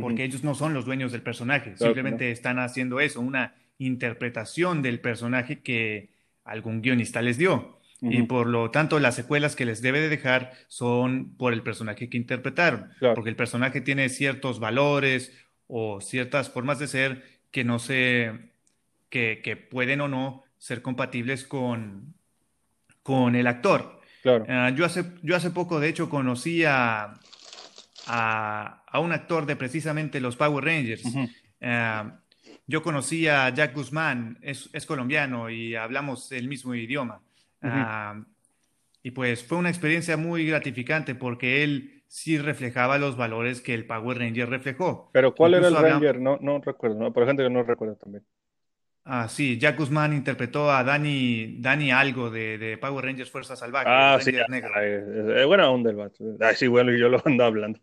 porque ellos no son los dueños del personaje, simplemente están haciendo eso, una interpretación del personaje que algún guionista les dio. Y por lo tanto las secuelas que les debe de dejar son por el personaje que interpretaron, porque el personaje tiene ciertos valores o ciertas formas de ser que no se, que, que pueden o no ser compatibles con, con el actor. Claro. Ah, yo, hace, yo hace poco, de hecho, conocí a, a, un actor de precisamente los Power Rangers. Ah, yo conocí a Jack Guzmán, es, es colombiano y hablamos el mismo idioma. Ah, y pues fue una experiencia muy gratificante porque él sí reflejaba los valores que el Power Ranger reflejó. Pero ¿cuál era el Ranger? No, no recuerdo, ¿no? por gente que no recuerda también. Ah, sí, Jack Guzmán interpretó a Danny, Danny algo de, de Power Rangers Fuerza Salvaje. Ah, sí, negro. es buena onda el vato. Ay, sí, bueno, y yo lo ando hablando.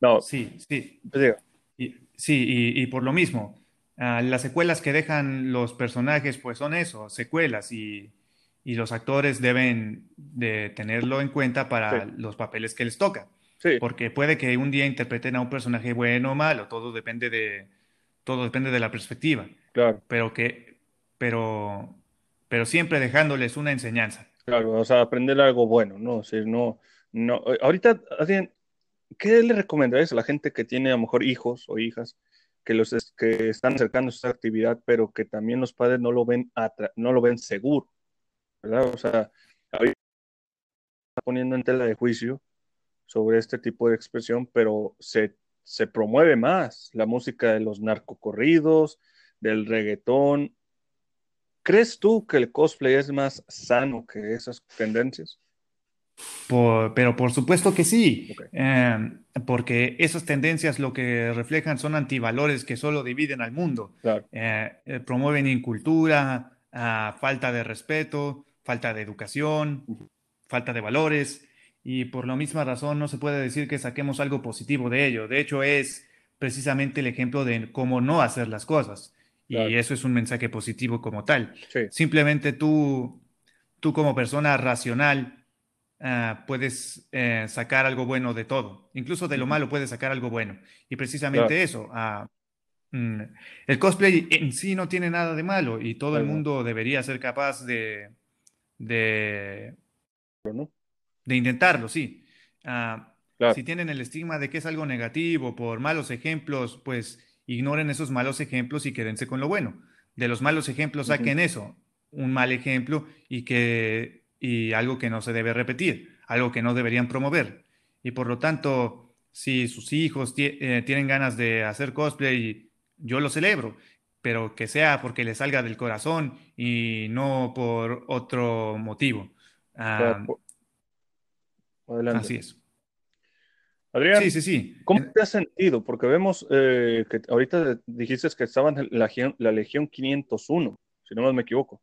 No. Sí, sí. Pues Y, sí, y, y por lo mismo, ah, las secuelas que dejan los personajes, pues son eso, secuelas, y, y los actores deben de tenerlo en cuenta para Sí, los papeles que les toca, sí, porque puede que un día interpreten a un personaje bueno o malo, todo depende de, todo depende de la perspectiva, claro, pero que, pero, pero siempre dejándoles una enseñanza. claro, o sea, aprender algo bueno, ¿no? O sea, no, no, eh, ahorita, ¿qué le recomendarías a la gente que tiene a lo mejor hijos o hijas que los es- que están acercando a esta actividad, pero que también los padres no lo ven atra- no lo ven seguro, ¿verdad? O sea, ahorita está poniendo en tela de juicio sobre este tipo de expresión, pero se, se promueve más la música de los narcocorridos, del reggaetón. ¿Crees tú que el cosplay es más sano que esas tendencias? Por- pero por supuesto que sí, Ok, eh, porque esas tendencias lo que reflejan son antivalores que solo dividen al mundo. claro. Eh, eh, promueven incultura, ah, falta de respeto, falta de educación, falta de valores, y por la misma razón no se puede decir que saquemos algo positivo de ello. De hecho, es precisamente el ejemplo de cómo no hacer las cosas, y eso es un mensaje positivo como tal. sí, Simplemente tú, tú como persona racional, ah, puedes eh, sacar algo bueno de todo. Incluso de lo malo puedes sacar algo bueno. Y claro, precisamente eso. ah, mm, el cosplay en sí no tiene nada de malo y todo el mundo debería ser capaz de, de, ¿no? De intentarlo, sí. Ah, Claro, si tienen el estigma de que es algo negativo por malos ejemplos, pues ignoren esos malos ejemplos y quédense con lo bueno. De los malos ejemplos ujú, saquen eso, un mal ejemplo y que y algo que no se debe repetir, algo que no deberían promover. Y por lo tanto, si sus hijos eh, tienen ganas de hacer cosplay, yo lo celebro, pero que sea porque les salga del corazón y no por otro motivo. Ah, adelante. así es. Sí, Adrián, sí, sí. ¿cómo Eh, te has sentido? Porque vemos eh, que ahorita dijiste que estaban en la, Legión- la Legión 501, si no me equivoco.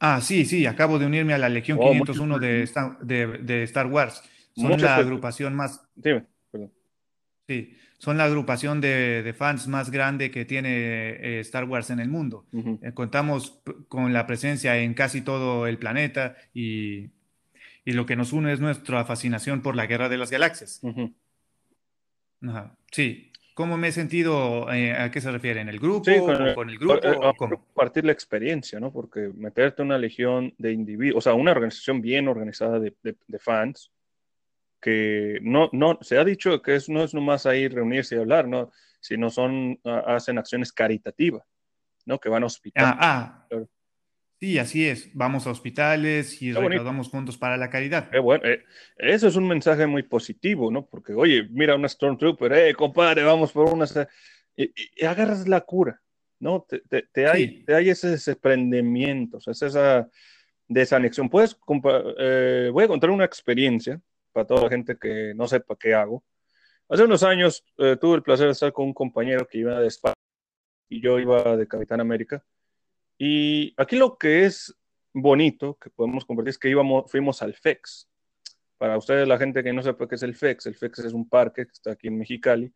Ah, sí, sí, acabo de unirme a la Legión Oh, muchas, 501 de Star, de, de Star Wars. Son muchas la agrupación más, Dime, perdón. sí, son la agrupación de, de fans más grande que tiene eh, Star Wars en el mundo. Eh, contamos con la presencia en casi todo el planeta y, y lo que nos une es nuestra fascinación por la Guerra de las Galaxias. Ajá, Sí. ¿Cómo me he sentido? eh, ¿a qué se refiere? ¿En el grupo Sí, con o el- con el eh, grupo eh, o cómo? compartir la experiencia, ¿no? Porque meterte en una legión de individuos, o sea, una organización bien organizada de, de- de fans, que no, no, se ha dicho que es, no es nomás ahí reunirse y hablar, ¿no? Sino son, hacen acciones caritativas, ¿no? Que van a hospitales. Ah, ah. Sí, así es. Vamos a hospitales y recaudamos fondos para la caridad. Qué bueno. eh, eso es un mensaje muy positivo, ¿no? Porque, oye, mira una Stormtrooper, eh, compadre, vamos por una. Y, y- agarras la cura, ¿no? Te, te- te hay, Sí. te hay ese desprendimiento, o sea, es esa desanexión. Puedes, eh, voy a contar una experiencia para toda la gente que no sepa qué hago. Hace unos años eh, tuve el placer de estar con un compañero que iba de España y yo iba de Capitán América. Y aquí lo que es bonito que podemos compartir es que íbamos, fuimos al FEX. Para ustedes, la gente que no sepa qué es el FEX, el FEX es un parque que está aquí en Mexicali,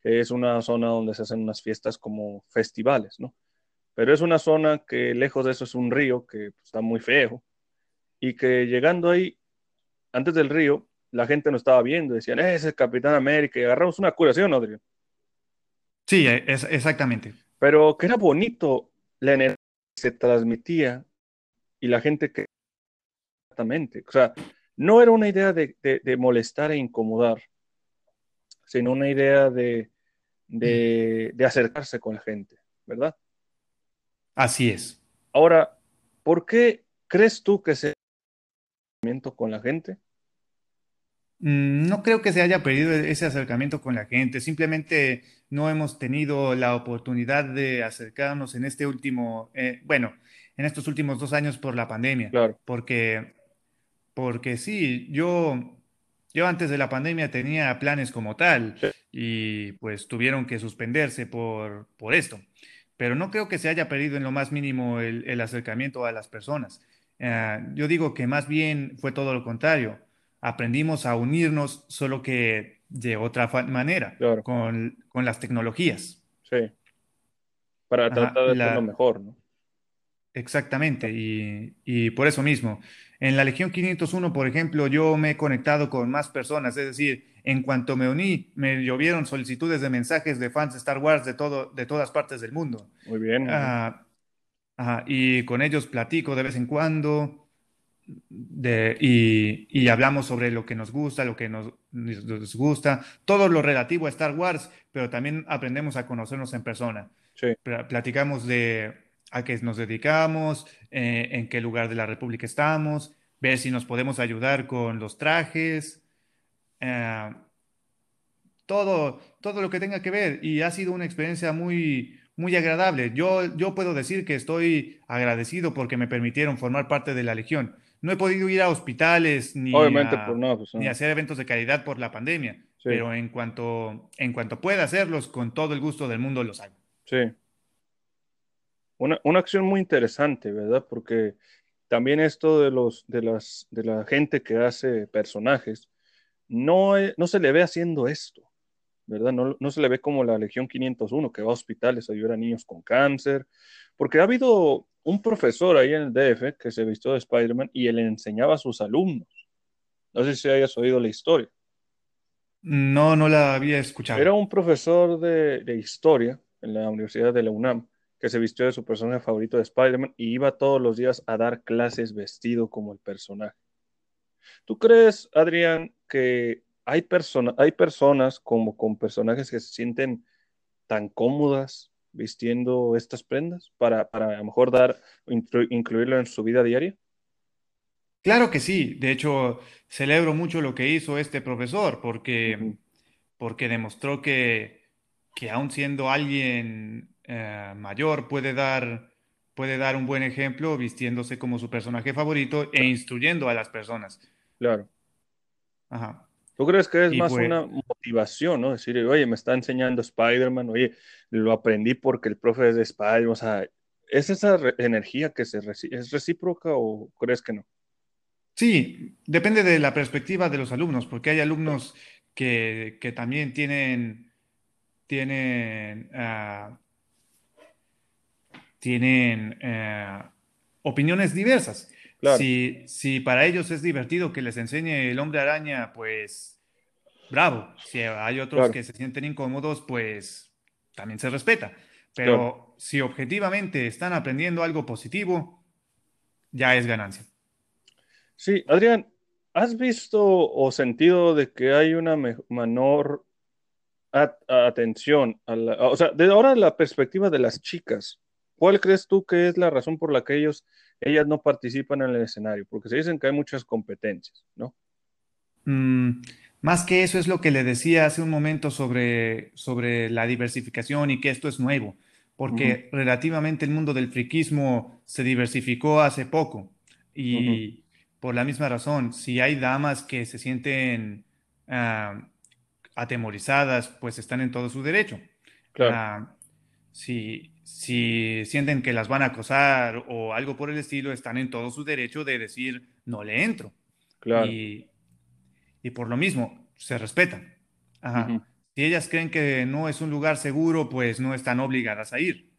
que es una zona donde se hacen unas fiestas como festivales, ¿no? Pero es una zona que lejos de eso es un río que está muy feo y que llegando ahí, antes del río, la gente nos estaba viendo, decían, "Eh, ese es Capitán América, y agarramos una curación, Adrián. Sí, e- es, exactamente. Pero que era bonito la energía se transmitía y la gente que exactamente, o sea, no era una idea de, de- de molestar e incomodar, sino una idea de, de- de acercarse con la gente, ¿verdad? Así es. Ahora, ¿por qué crees tú que se acercamiento con la gente? Mm, No creo que se haya perdido ese acercamiento con la gente. Simplemente no hemos tenido la oportunidad de acercarnos en este último, eh, bueno, en estos últimos dos años por la pandemia. Claro, Porque, porque sí, yo, yo antes de la pandemia tenía planes como tal sí, y pues tuvieron que suspenderse por, por esto. Pero no creo que se haya perdido en lo más mínimo el, el acercamiento a las personas. Eh, yo digo que más bien fue todo lo contrario. Aprendimos a unirnos, solo que de otra manera, Claro. con, con las tecnologías. Sí. Para Ajá, tratar de hacerlo la, mejor, ¿no? exactamente, y, y por eso mismo. En la Legión 501, por ejemplo, yo me he conectado con más personas, es decir, en cuanto me uní, me llovieron solicitudes de mensajes de fans de Star Wars de todo, de todas partes del mundo. Muy bien, muy bien. Ah, ajá, y con ellos platico de vez en cuando de, y, y hablamos sobre lo que nos gusta, lo que nos, nos gusta, todo lo relativo a Star Wars, pero también aprendemos a conocernos en persona. Sí, Platicamos de a qué nos dedicamos, eh, en qué lugar de la República estamos, ver si nos podemos ayudar con los trajes, eh, todo, todo lo que tenga que ver. Y ha sido una experiencia muy, muy agradable. Yo, yo puedo decir que estoy agradecido porque me permitieron formar parte de la Legión. No he podido ir a hospitales ni obviamente, pues no, pues ni a hacer eventos de caridad por la pandemia, Sí, pero en cuanto, en cuanto pueda hacerlos, con todo el gusto del mundo los hago. sí. Una, una acción muy interesante, ¿verdad? Porque también esto de los, de las, de la gente que hace personajes, no, e- no se le ve haciendo esto, ¿verdad? No, no se le ve como la Legión 501 que va a hospitales a ayudar a niños con cáncer, porque ha habido un profesor ahí en el DF que se vistió de Spider-Man y él enseñaba a sus alumnos. No sé si hayas oído la historia. No, no la había Era escuchado. un profesor de, de historia en la Universidad de la UNAM que se vistió de su personaje favorito de Spider-Man y iba todos los días a dar clases vestido como el personaje. ¿Tú crees, Adrián, que hay, persona- hay personas como con personajes que se sienten tan cómodas vistiendo estas prendas para, para a lo mejor dar, inclu- incluirlo en su vida diaria? Claro que sí. De hecho, celebro mucho lo que hizo este profesor porque, porque demostró que, que aun siendo alguien eh, mayor puede dar, puede dar un buen ejemplo vistiéndose como su personaje favorito e instruyendo a las personas. claro. Ajá. ¿Tú crees que es Y más una motivación, ¿no? Decir, oye, me está enseñando Spider-Man, oye, lo aprendí porque el profe es de Spider-Man, o sea, ¿es esa energía que se es recíproca o crees que no? sí, depende de la perspectiva de los alumnos, porque hay alumnos que, que también tienen, tienen ah, tienen eh, opiniones diversas. Claro, Si, si para ellos es divertido que les enseñe el hombre araña, pues bravo. Si hay otros claro, que se sienten incómodos, pues también se respeta. claro. Pero si objetivamente están aprendiendo algo positivo, ya es ganancia. Sí, Adrián, ¿has visto o sentido de que hay una me- menor at- atención a la, o sea, de ahora la perspectiva de las chicas, ¿cuál crees tú que es la razón por la que ellos, ellas no participan en el escenario? Porque se dicen que hay muchas competencias, ¿no? Mm, más que eso es lo que le decía hace un momento sobre, sobre la diversificación y que esto es nuevo, porque relativamente el mundo del friquismo se diversificó hace poco y por la misma razón, si hay damas que se sienten ah, atemorizadas, pues están en todo su derecho. claro, Ah, si, si sienten que las van a acosar o algo por el estilo, están en todo su derecho de decir no le entro. claro. Y y por lo mismo se respetan. Ajá. Si ellas creen que no es un lugar seguro, pues no están obligadas a ir.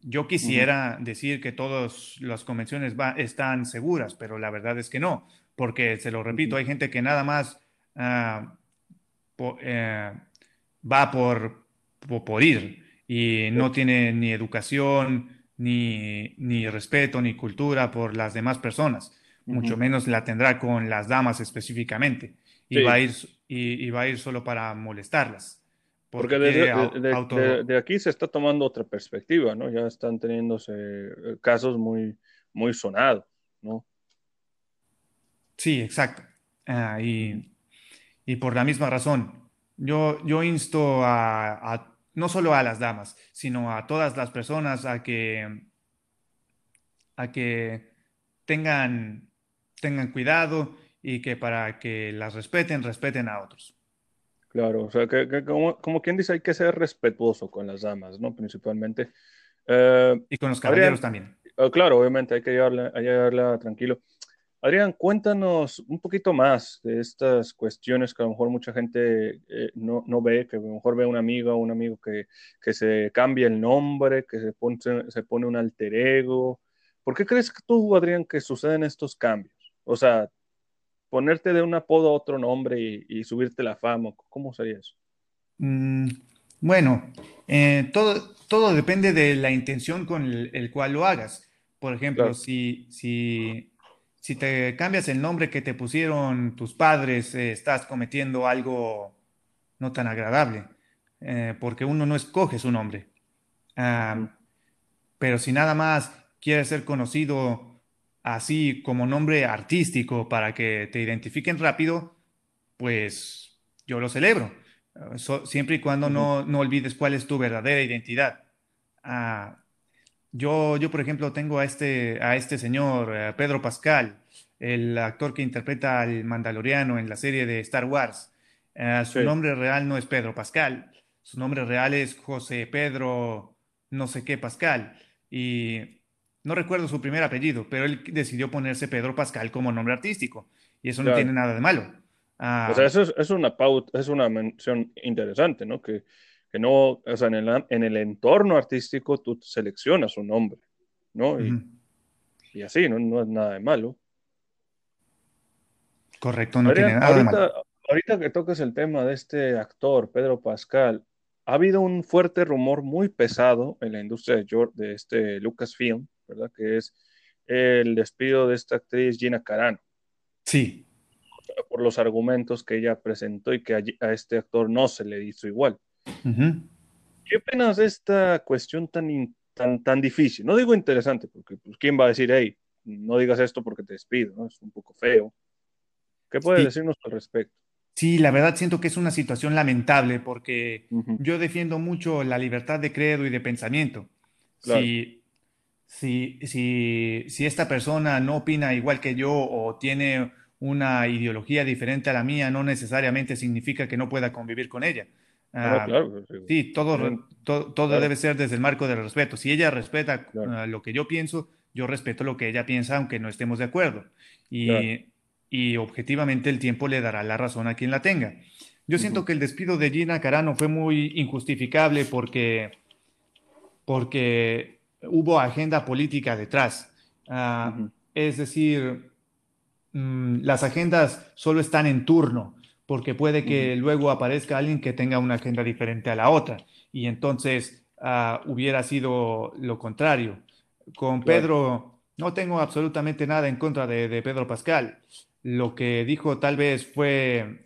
Yo quisiera decir que todas las convenciones va- están seguras, pero la verdad es que no, porque se lo repito, hay gente que nada más ah, po- eh, va por, po- por ir y no tiene ni educación, ni, ni respeto, ni cultura por las demás personas, mucho menos la tendrá con las damas específicamente, y va a ir, y, y va a ir solo para molestarlas, porque porque desde, de, aquí se está tomando otra perspectiva, ¿no? Ya están teniéndose eh, casos muy, muy sonados, ¿no? Sí, exacto. Ah, y, y por la misma razón, yo, yo insto a, a- no solo a las damas, sino a todas las personas a que, a que tengan, tengan cuidado y que para que las respeten, respeten a otros. Claro, o sea, que, que como, como quien dice, hay que ser respetuoso con las damas, ¿no? Principalmente. Eh, Y con los Adrián, caballeros también. eh, claro, obviamente hay que llevarla, hay que llevarla tranquilo. Adrián, cuéntanos un poquito más de estas cuestiones que a lo mejor mucha gente eh, no, ve, que a lo mejor ve un amigo o un amigo que, se cambia el nombre, que se pone, se pone un alter ego. ¿Por qué crees que tú, Adrián, que suceden estos cambios? O sea, ponerte de un apodo a otro nombre y, subirte la fama, ¿cómo sería eso? Mm, bueno, eh, todo, todo depende de la intención con el, cual lo hagas. Por ejemplo, si, si, si, te cambias el nombre que te pusieron tus padres, eh, estás cometiendo algo no tan agradable, eh, porque uno no escoge su nombre. Ah, pero si nada más quieres ser conocido así como nombre artístico para que te identifiquen rápido, pues yo lo celebro, siempre y cuando no, olvides cuál es tu verdadera identidad. Ah, yo, yo, por ejemplo, tengo a este, a este señor, eh, Pedro Pascal, el actor que interpreta al Mandaloriano en la serie de Star Wars. Eh, su nombre real no es Pedro Pascal, su nombre real es José Pedro no sé qué Pascal. Y no recuerdo su primer apellido, pero él decidió ponerse Pedro Pascal como nombre artístico. Y eso no tiene nada de malo. Ah, o sea, eso es, una pauta, es una mención interesante, ¿no? Que, no, o sea, en el, en el, entorno artístico tú seleccionas un nombre, ¿no? Y, así, ¿no? No es nada de malo. Correcto, no tiene nada de malo. Ahorita que toques el tema de este actor, Pedro Pascal, ha habido un fuerte rumor muy pesado en la industria de, de este Lucasfilm ¿verdad? Que es el despido de esta actriz Gina Carano. Sí. Por los argumentos que ella presentó y que a, este actor no se le hizo igual. ¿Qué opinas de esta cuestión tan, tan, tan difícil? No digo interesante, porque pues, ¿quién va a decir, hey, no digas esto porque te despido? ¿no? Es un poco feo. ¿Qué puedes decirnos al respecto? Sí, la verdad siento que es una situación lamentable porque yo defiendo mucho la libertad de credo y de pensamiento. Claro si, si, si esta persona no opina igual que yo o tiene una ideología diferente a la mía, no necesariamente significa que no pueda convivir con ella. Ah, claro, sí, todo, todo, debe ser desde el marco del respeto. Si ella respeta ah, lo que yo pienso, yo respeto lo que ella piensa, aunque no estemos de acuerdo. Y, y objetivamente el tiempo le dará la razón a quien la tenga. Yo siento que el despido de Gina Carano fue muy injustificable porque, porque hubo agenda política detrás. Ah, es decir, mm, las agendas solo están en turno, porque puede que luego aparezca alguien que tenga una agenda diferente a la otra, y entonces ah, hubiera sido lo contrario. Con Pedro, no tengo absolutamente nada en contra de, Pedro Pascal. Lo que dijo tal vez fue,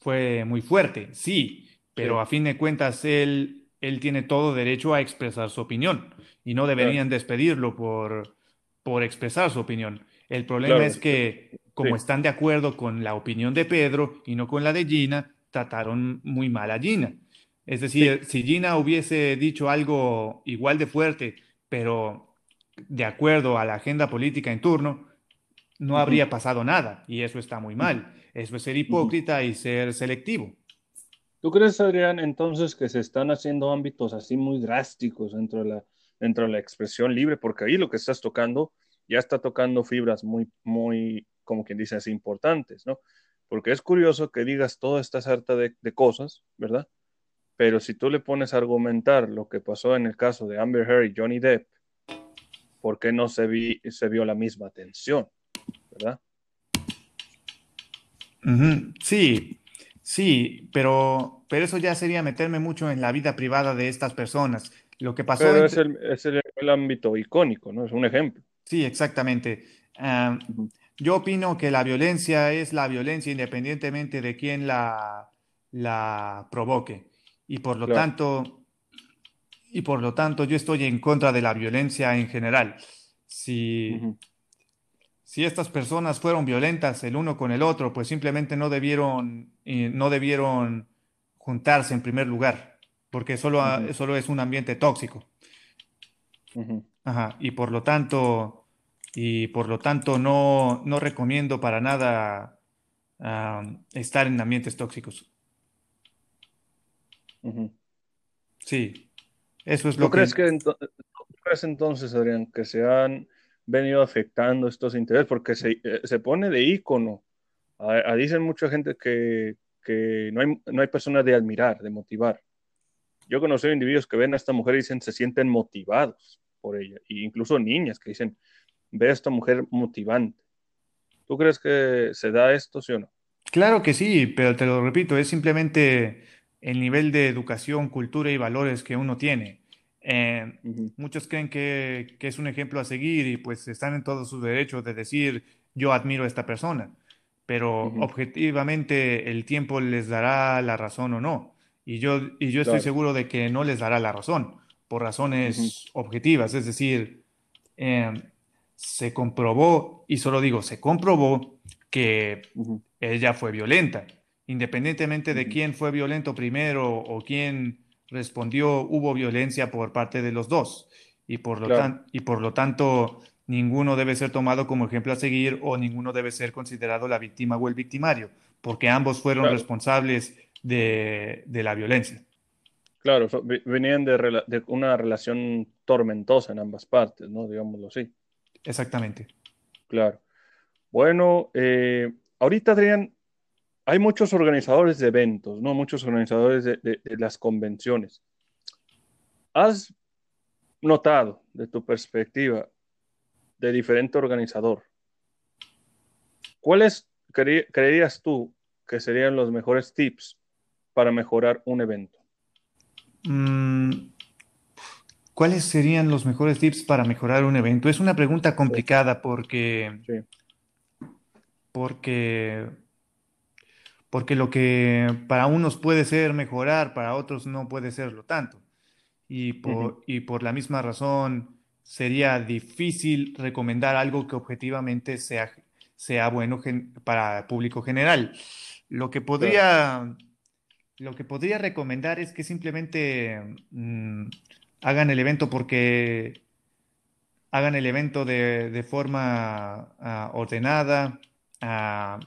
fue muy fuerte, sí, pero a fin de cuentas él, él tiene todo derecho a expresar su opinión y no deberían despedirlo por, por expresar su opinión. El problema es que, como están de acuerdo con la opinión de Pedro y no con la de Gina, trataron muy mal a Gina. Es decir, si Gina hubiese dicho algo igual de fuerte, pero de acuerdo a la agenda política en turno, no habría pasado nada y eso está muy mal. Eso es ser hipócrita y ser selectivo. ¿Tú crees, Adrián, entonces que se están haciendo ámbitos así muy drásticos dentro de la dentro de la expresión libre, porque ahí lo que estás tocando ya está tocando fibras muy, muy, como quien dice, así importantes, ¿no? Porque es curioso que digas toda esta sarta de, cosas, ¿verdad? Pero si tú le pones a argumentar lo que pasó en el caso de Amber Heard y Johnny Depp, ¿por qué no se, vi, se vio la misma atención? ¿Verdad? Sí, sí, pero, pero eso ya sería meterme mucho en la vida privada de estas personas. Lo que pasó. Pero es, el, ámbito icónico, ¿no? Es un ejemplo. Sí, exactamente. yo opino que la violencia es la violencia independientemente de quién la, la provoque. Y por lo tanto, y por lo tanto, yo estoy en contra de la violencia en general. Si, si estas personas fueron violentas el uno con el otro, pues simplemente no debieron, eh, no debieron juntarse en primer lugar porque solo, solo es un ambiente tóxico. Ajá, y por lo tanto, y por lo tanto no, no recomiendo para nada estar en ambientes tóxicos. Sí, eso es lo crees que... ¿Tú crees entonces, Adrián, que se han venido afectando estos intereses, porque se, eh, se pone de ícono. A, dicen mucha gente que, que, no, hay, no hay personas de admirar, de motivar. Yo conocí individuos que ven a esta mujer y dicen se sienten motivados por ella, e incluso niñas que dicen, ve a esta mujer motivante. ¿Tú crees que se da esto, sí o no? Claro que sí, pero te lo repito, es simplemente el nivel de educación, cultura y valores que uno tiene. Eh, muchos creen que, que, es un ejemplo a seguir y pues están en todos sus derechos de decir yo admiro a esta persona, pero objetivamente el tiempo les dará la razón o no. Y yo, y yo estoy seguro de que no les dará la razón por razones objetivas, es decir, eh, se comprobó, y solo digo, se comprobó que ella fue violenta, independientemente de quién fue violento primero o quién respondió, hubo violencia por parte de los dos. Y por, lo y por lo tanto, ninguno debe ser tomado como ejemplo a seguir o ninguno debe ser considerado la víctima o el victimario, porque ambos fueron responsables de, la violencia. Claro, venían de, de, una relación tormentosa en ambas partes, ¿no? Digámoslo así. Exactamente. Claro. Bueno, eh, ahorita, Adrián, hay muchos organizadores de eventos, ¿no? Muchos organizadores de, las convenciones. ¿Has notado, de tu perspectiva, de diferente organizador, cuáles creerías tú que serían los mejores tips para mejorar un evento? Mm, ¿Cuáles serían los mejores tips para mejorar un evento? Es una pregunta complicada porque, porque porque lo que para unos puede ser mejorar, para otros no puede serlo tanto. Y por, y por la misma razón sería difícil recomendar algo que objetivamente sea, sea bueno para el público general. Lo que podría, lo que podría recomendar es que simplemente mm, hagan el evento porque hagan el evento de, forma ah, ordenada, uh,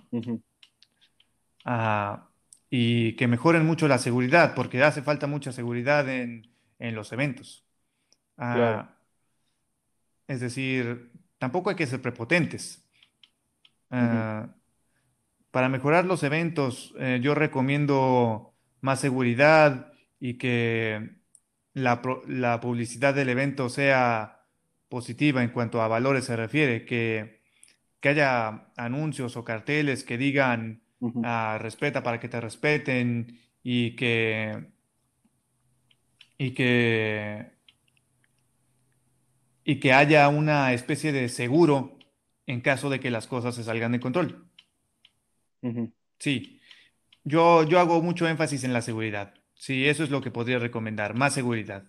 y que mejoren mucho la seguridad, porque hace falta mucha seguridad en, los eventos. Es decir, tampoco hay que ser prepotentes. Para mejorar los eventos, eh, yo recomiendo más seguridad y que la, la, publicidad del evento sea positiva en cuanto a valores se refiere, que, que haya anuncios o carteles que digan respeta para que te respeten y que, y que, y que haya una especie de seguro en caso de que las cosas se salgan de control. Sí, yo, yo hago mucho énfasis en la seguridad. Sí, eso es lo que podría recomendar, más seguridad.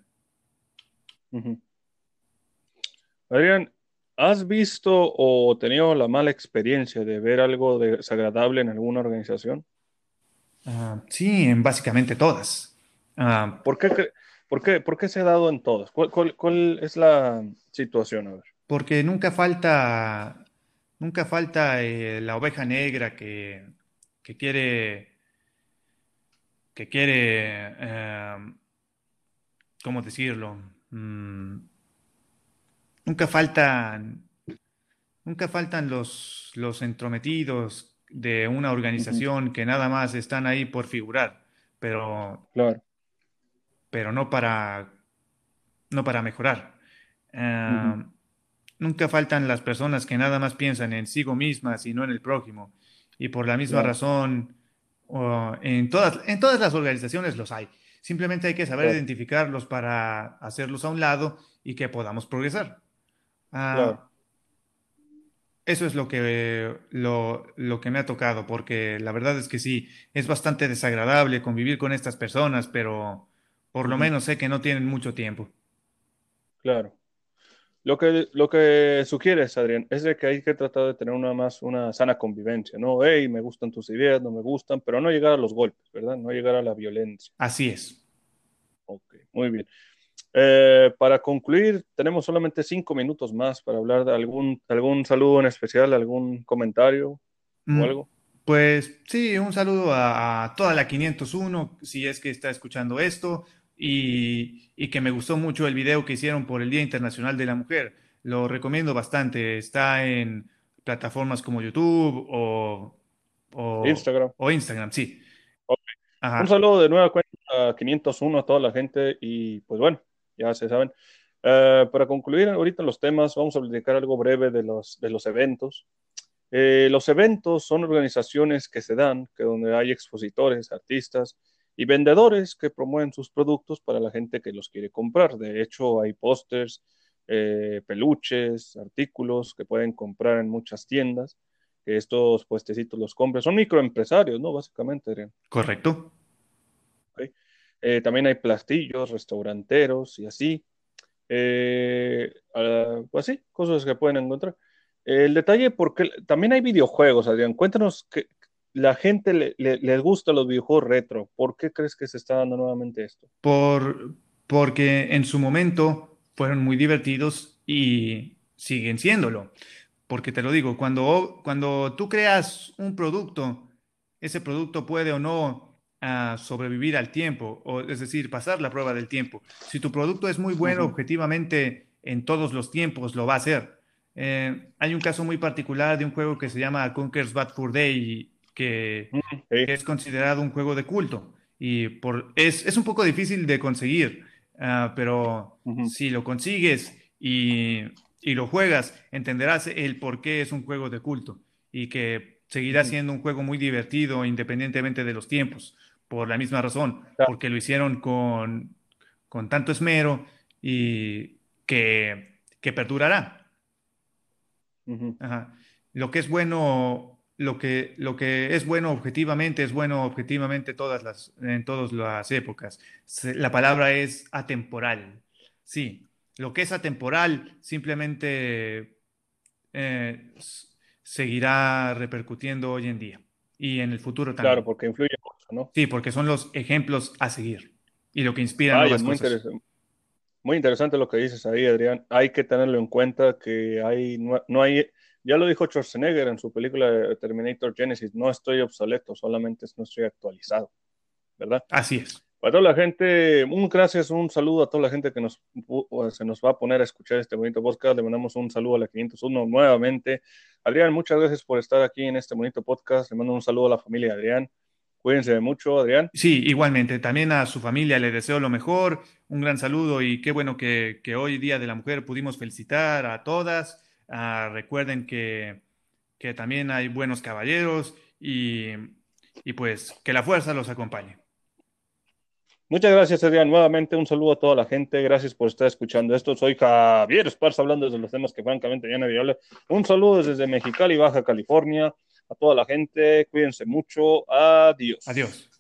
Adrián, ¿Has visto o tenido la mala experiencia de ver algo desagradable en alguna organización? Ah, sí, en básicamente todas. Ah, ¿Por, qué, por, qué, por, qué, se ha dado en todas? ¿Cuál, es la situación? A ver. Porque nunca falta, nunca falta eh, la oveja negra que, que quiere, que quiere, eh, ¿cómo decirlo? Mm, Nunca faltan, nunca faltan los, los entrometidos de una organización que nada más están ahí por figurar, pero, pero no para, no para mejorar. Eh, nunca faltan las personas que nada más piensan en sí mismas y no en el prójimo. Y por la misma razón, en, todas, en todas las organizaciones los hay. Simplemente hay que saber identificarlos para hacerlos a un lado y que podamos progresar. Ah, eso es lo que, lo, que me ha tocado, porque la verdad es que sí, es bastante desagradable convivir con estas personas, pero por lo menos sé que no tienen mucho tiempo. Claro. Lo que, lo que sugieres, Adrián, es de que hay que tratar de tener una más una sana convivencia, ¿no? Hey, me gustan tus ideas, no me gustan, pero no llegar a los golpes, ¿verdad? No llegar a la violencia. Así es. Ok, muy bien. Eh, para concluir, tenemos solamente cinco minutos más para hablar de algún, algún saludo en especial, algún comentario o mm, algo. Pues sí, un saludo a, toda la 501, si es que está escuchando esto, y, que me gustó mucho el video que hicieron por el Día Internacional de la Mujer. lo recomiendo bastante. Está en plataformas como YouTube o, Instagram. O Instagram, sí. Un saludo de nueva cuenta a 501 a toda la gente y pues bueno, ya se saben. Eh, para concluir ahorita los temas, vamos a platicar algo breve de los, de los eventos. Eh, los eventos son organizaciones que se dan, que donde hay expositores, artistas y vendedores que promueven sus productos para la gente que los quiere comprar. De hecho, hay pósters, eh, peluches, artículos que pueden comprar en muchas tiendas, que estos puestecitos los compran. Son microempresarios, ¿no? Básicamente, Correcto. Eh, también hay plastillos, restauranteros y así. Eh, ah, pues sí, cosas que pueden encontrar. El detalle, porque también hay videojuegos, Adrián. Cuéntanos que la gente le, les gusta los videojuegos retro. ¿Por qué crees que se está dando nuevamente esto? Por, porque en su momento fueron muy divertidos y siguen siéndolo. Porque te lo digo, cuando, cuando tú creas un producto, ese producto puede o no a sobrevivir al tiempo, o, es decir, pasar la prueba del tiempo. Si tu producto es muy bueno objetivamente en todos los tiempos, lo va a hacer. Eh, hay un caso muy particular de un juego que se llama Conker's Bad Fur Day, que, es considerado un juego de culto. Y por, es, es un poco difícil de conseguir, ah, pero si lo consigues y, y, lo juegas, entenderás el por qué es un juego de culto y que seguirá siendo un juego muy divertido independientemente de los tiempos por la misma razón, porque lo hicieron con, con tanto esmero y que, que perdurará. Lo que es bueno, lo que, lo que es bueno objetivamente, es bueno objetivamente todas las, en todas las épocas. La palabra es atemporal. Sí, lo que es atemporal simplemente eh, seguirá repercutiendo hoy en día y en el futuro también. Claro, porque influye Sí, porque son los ejemplos a seguir y lo que inspira nuevas muy cosas. Interesante. Muy interesante lo que dices ahí, Adrián. Hay que tenerlo en cuenta que hay, no, hay, ya lo dijo Schwarzenegger en su película Terminator Genesis, no estoy obsoleto, solamente no estoy actualizado, ¿verdad? Así es. Para toda la gente, un gracias, un saludo a toda la gente que nos, se nos va a poner a escuchar este bonito podcast. Le mandamos un saludo a la 501 nuevamente. Adrián, muchas gracias por estar aquí en este bonito podcast. Le mando un saludo a la familia Adrián. Cuídense mucho, Adrián. Sí, igualmente. También a su familia le deseo lo mejor. Un gran saludo y qué bueno que, hoy, Día de la Mujer, pudimos felicitar a todas. Ah, recuerden que, también hay buenos caballeros y, y pues que la fuerza los acompañe. Muchas gracias, Adrián. Nuevamente un saludo a toda la gente. Gracias por estar escuchando esto. Soy Javier Esparza hablando desde los temas que francamente ya nadie habla. Un saludo desde Mexicali, Baja California a toda la gente. Cuídense mucho. Adiós. Adiós.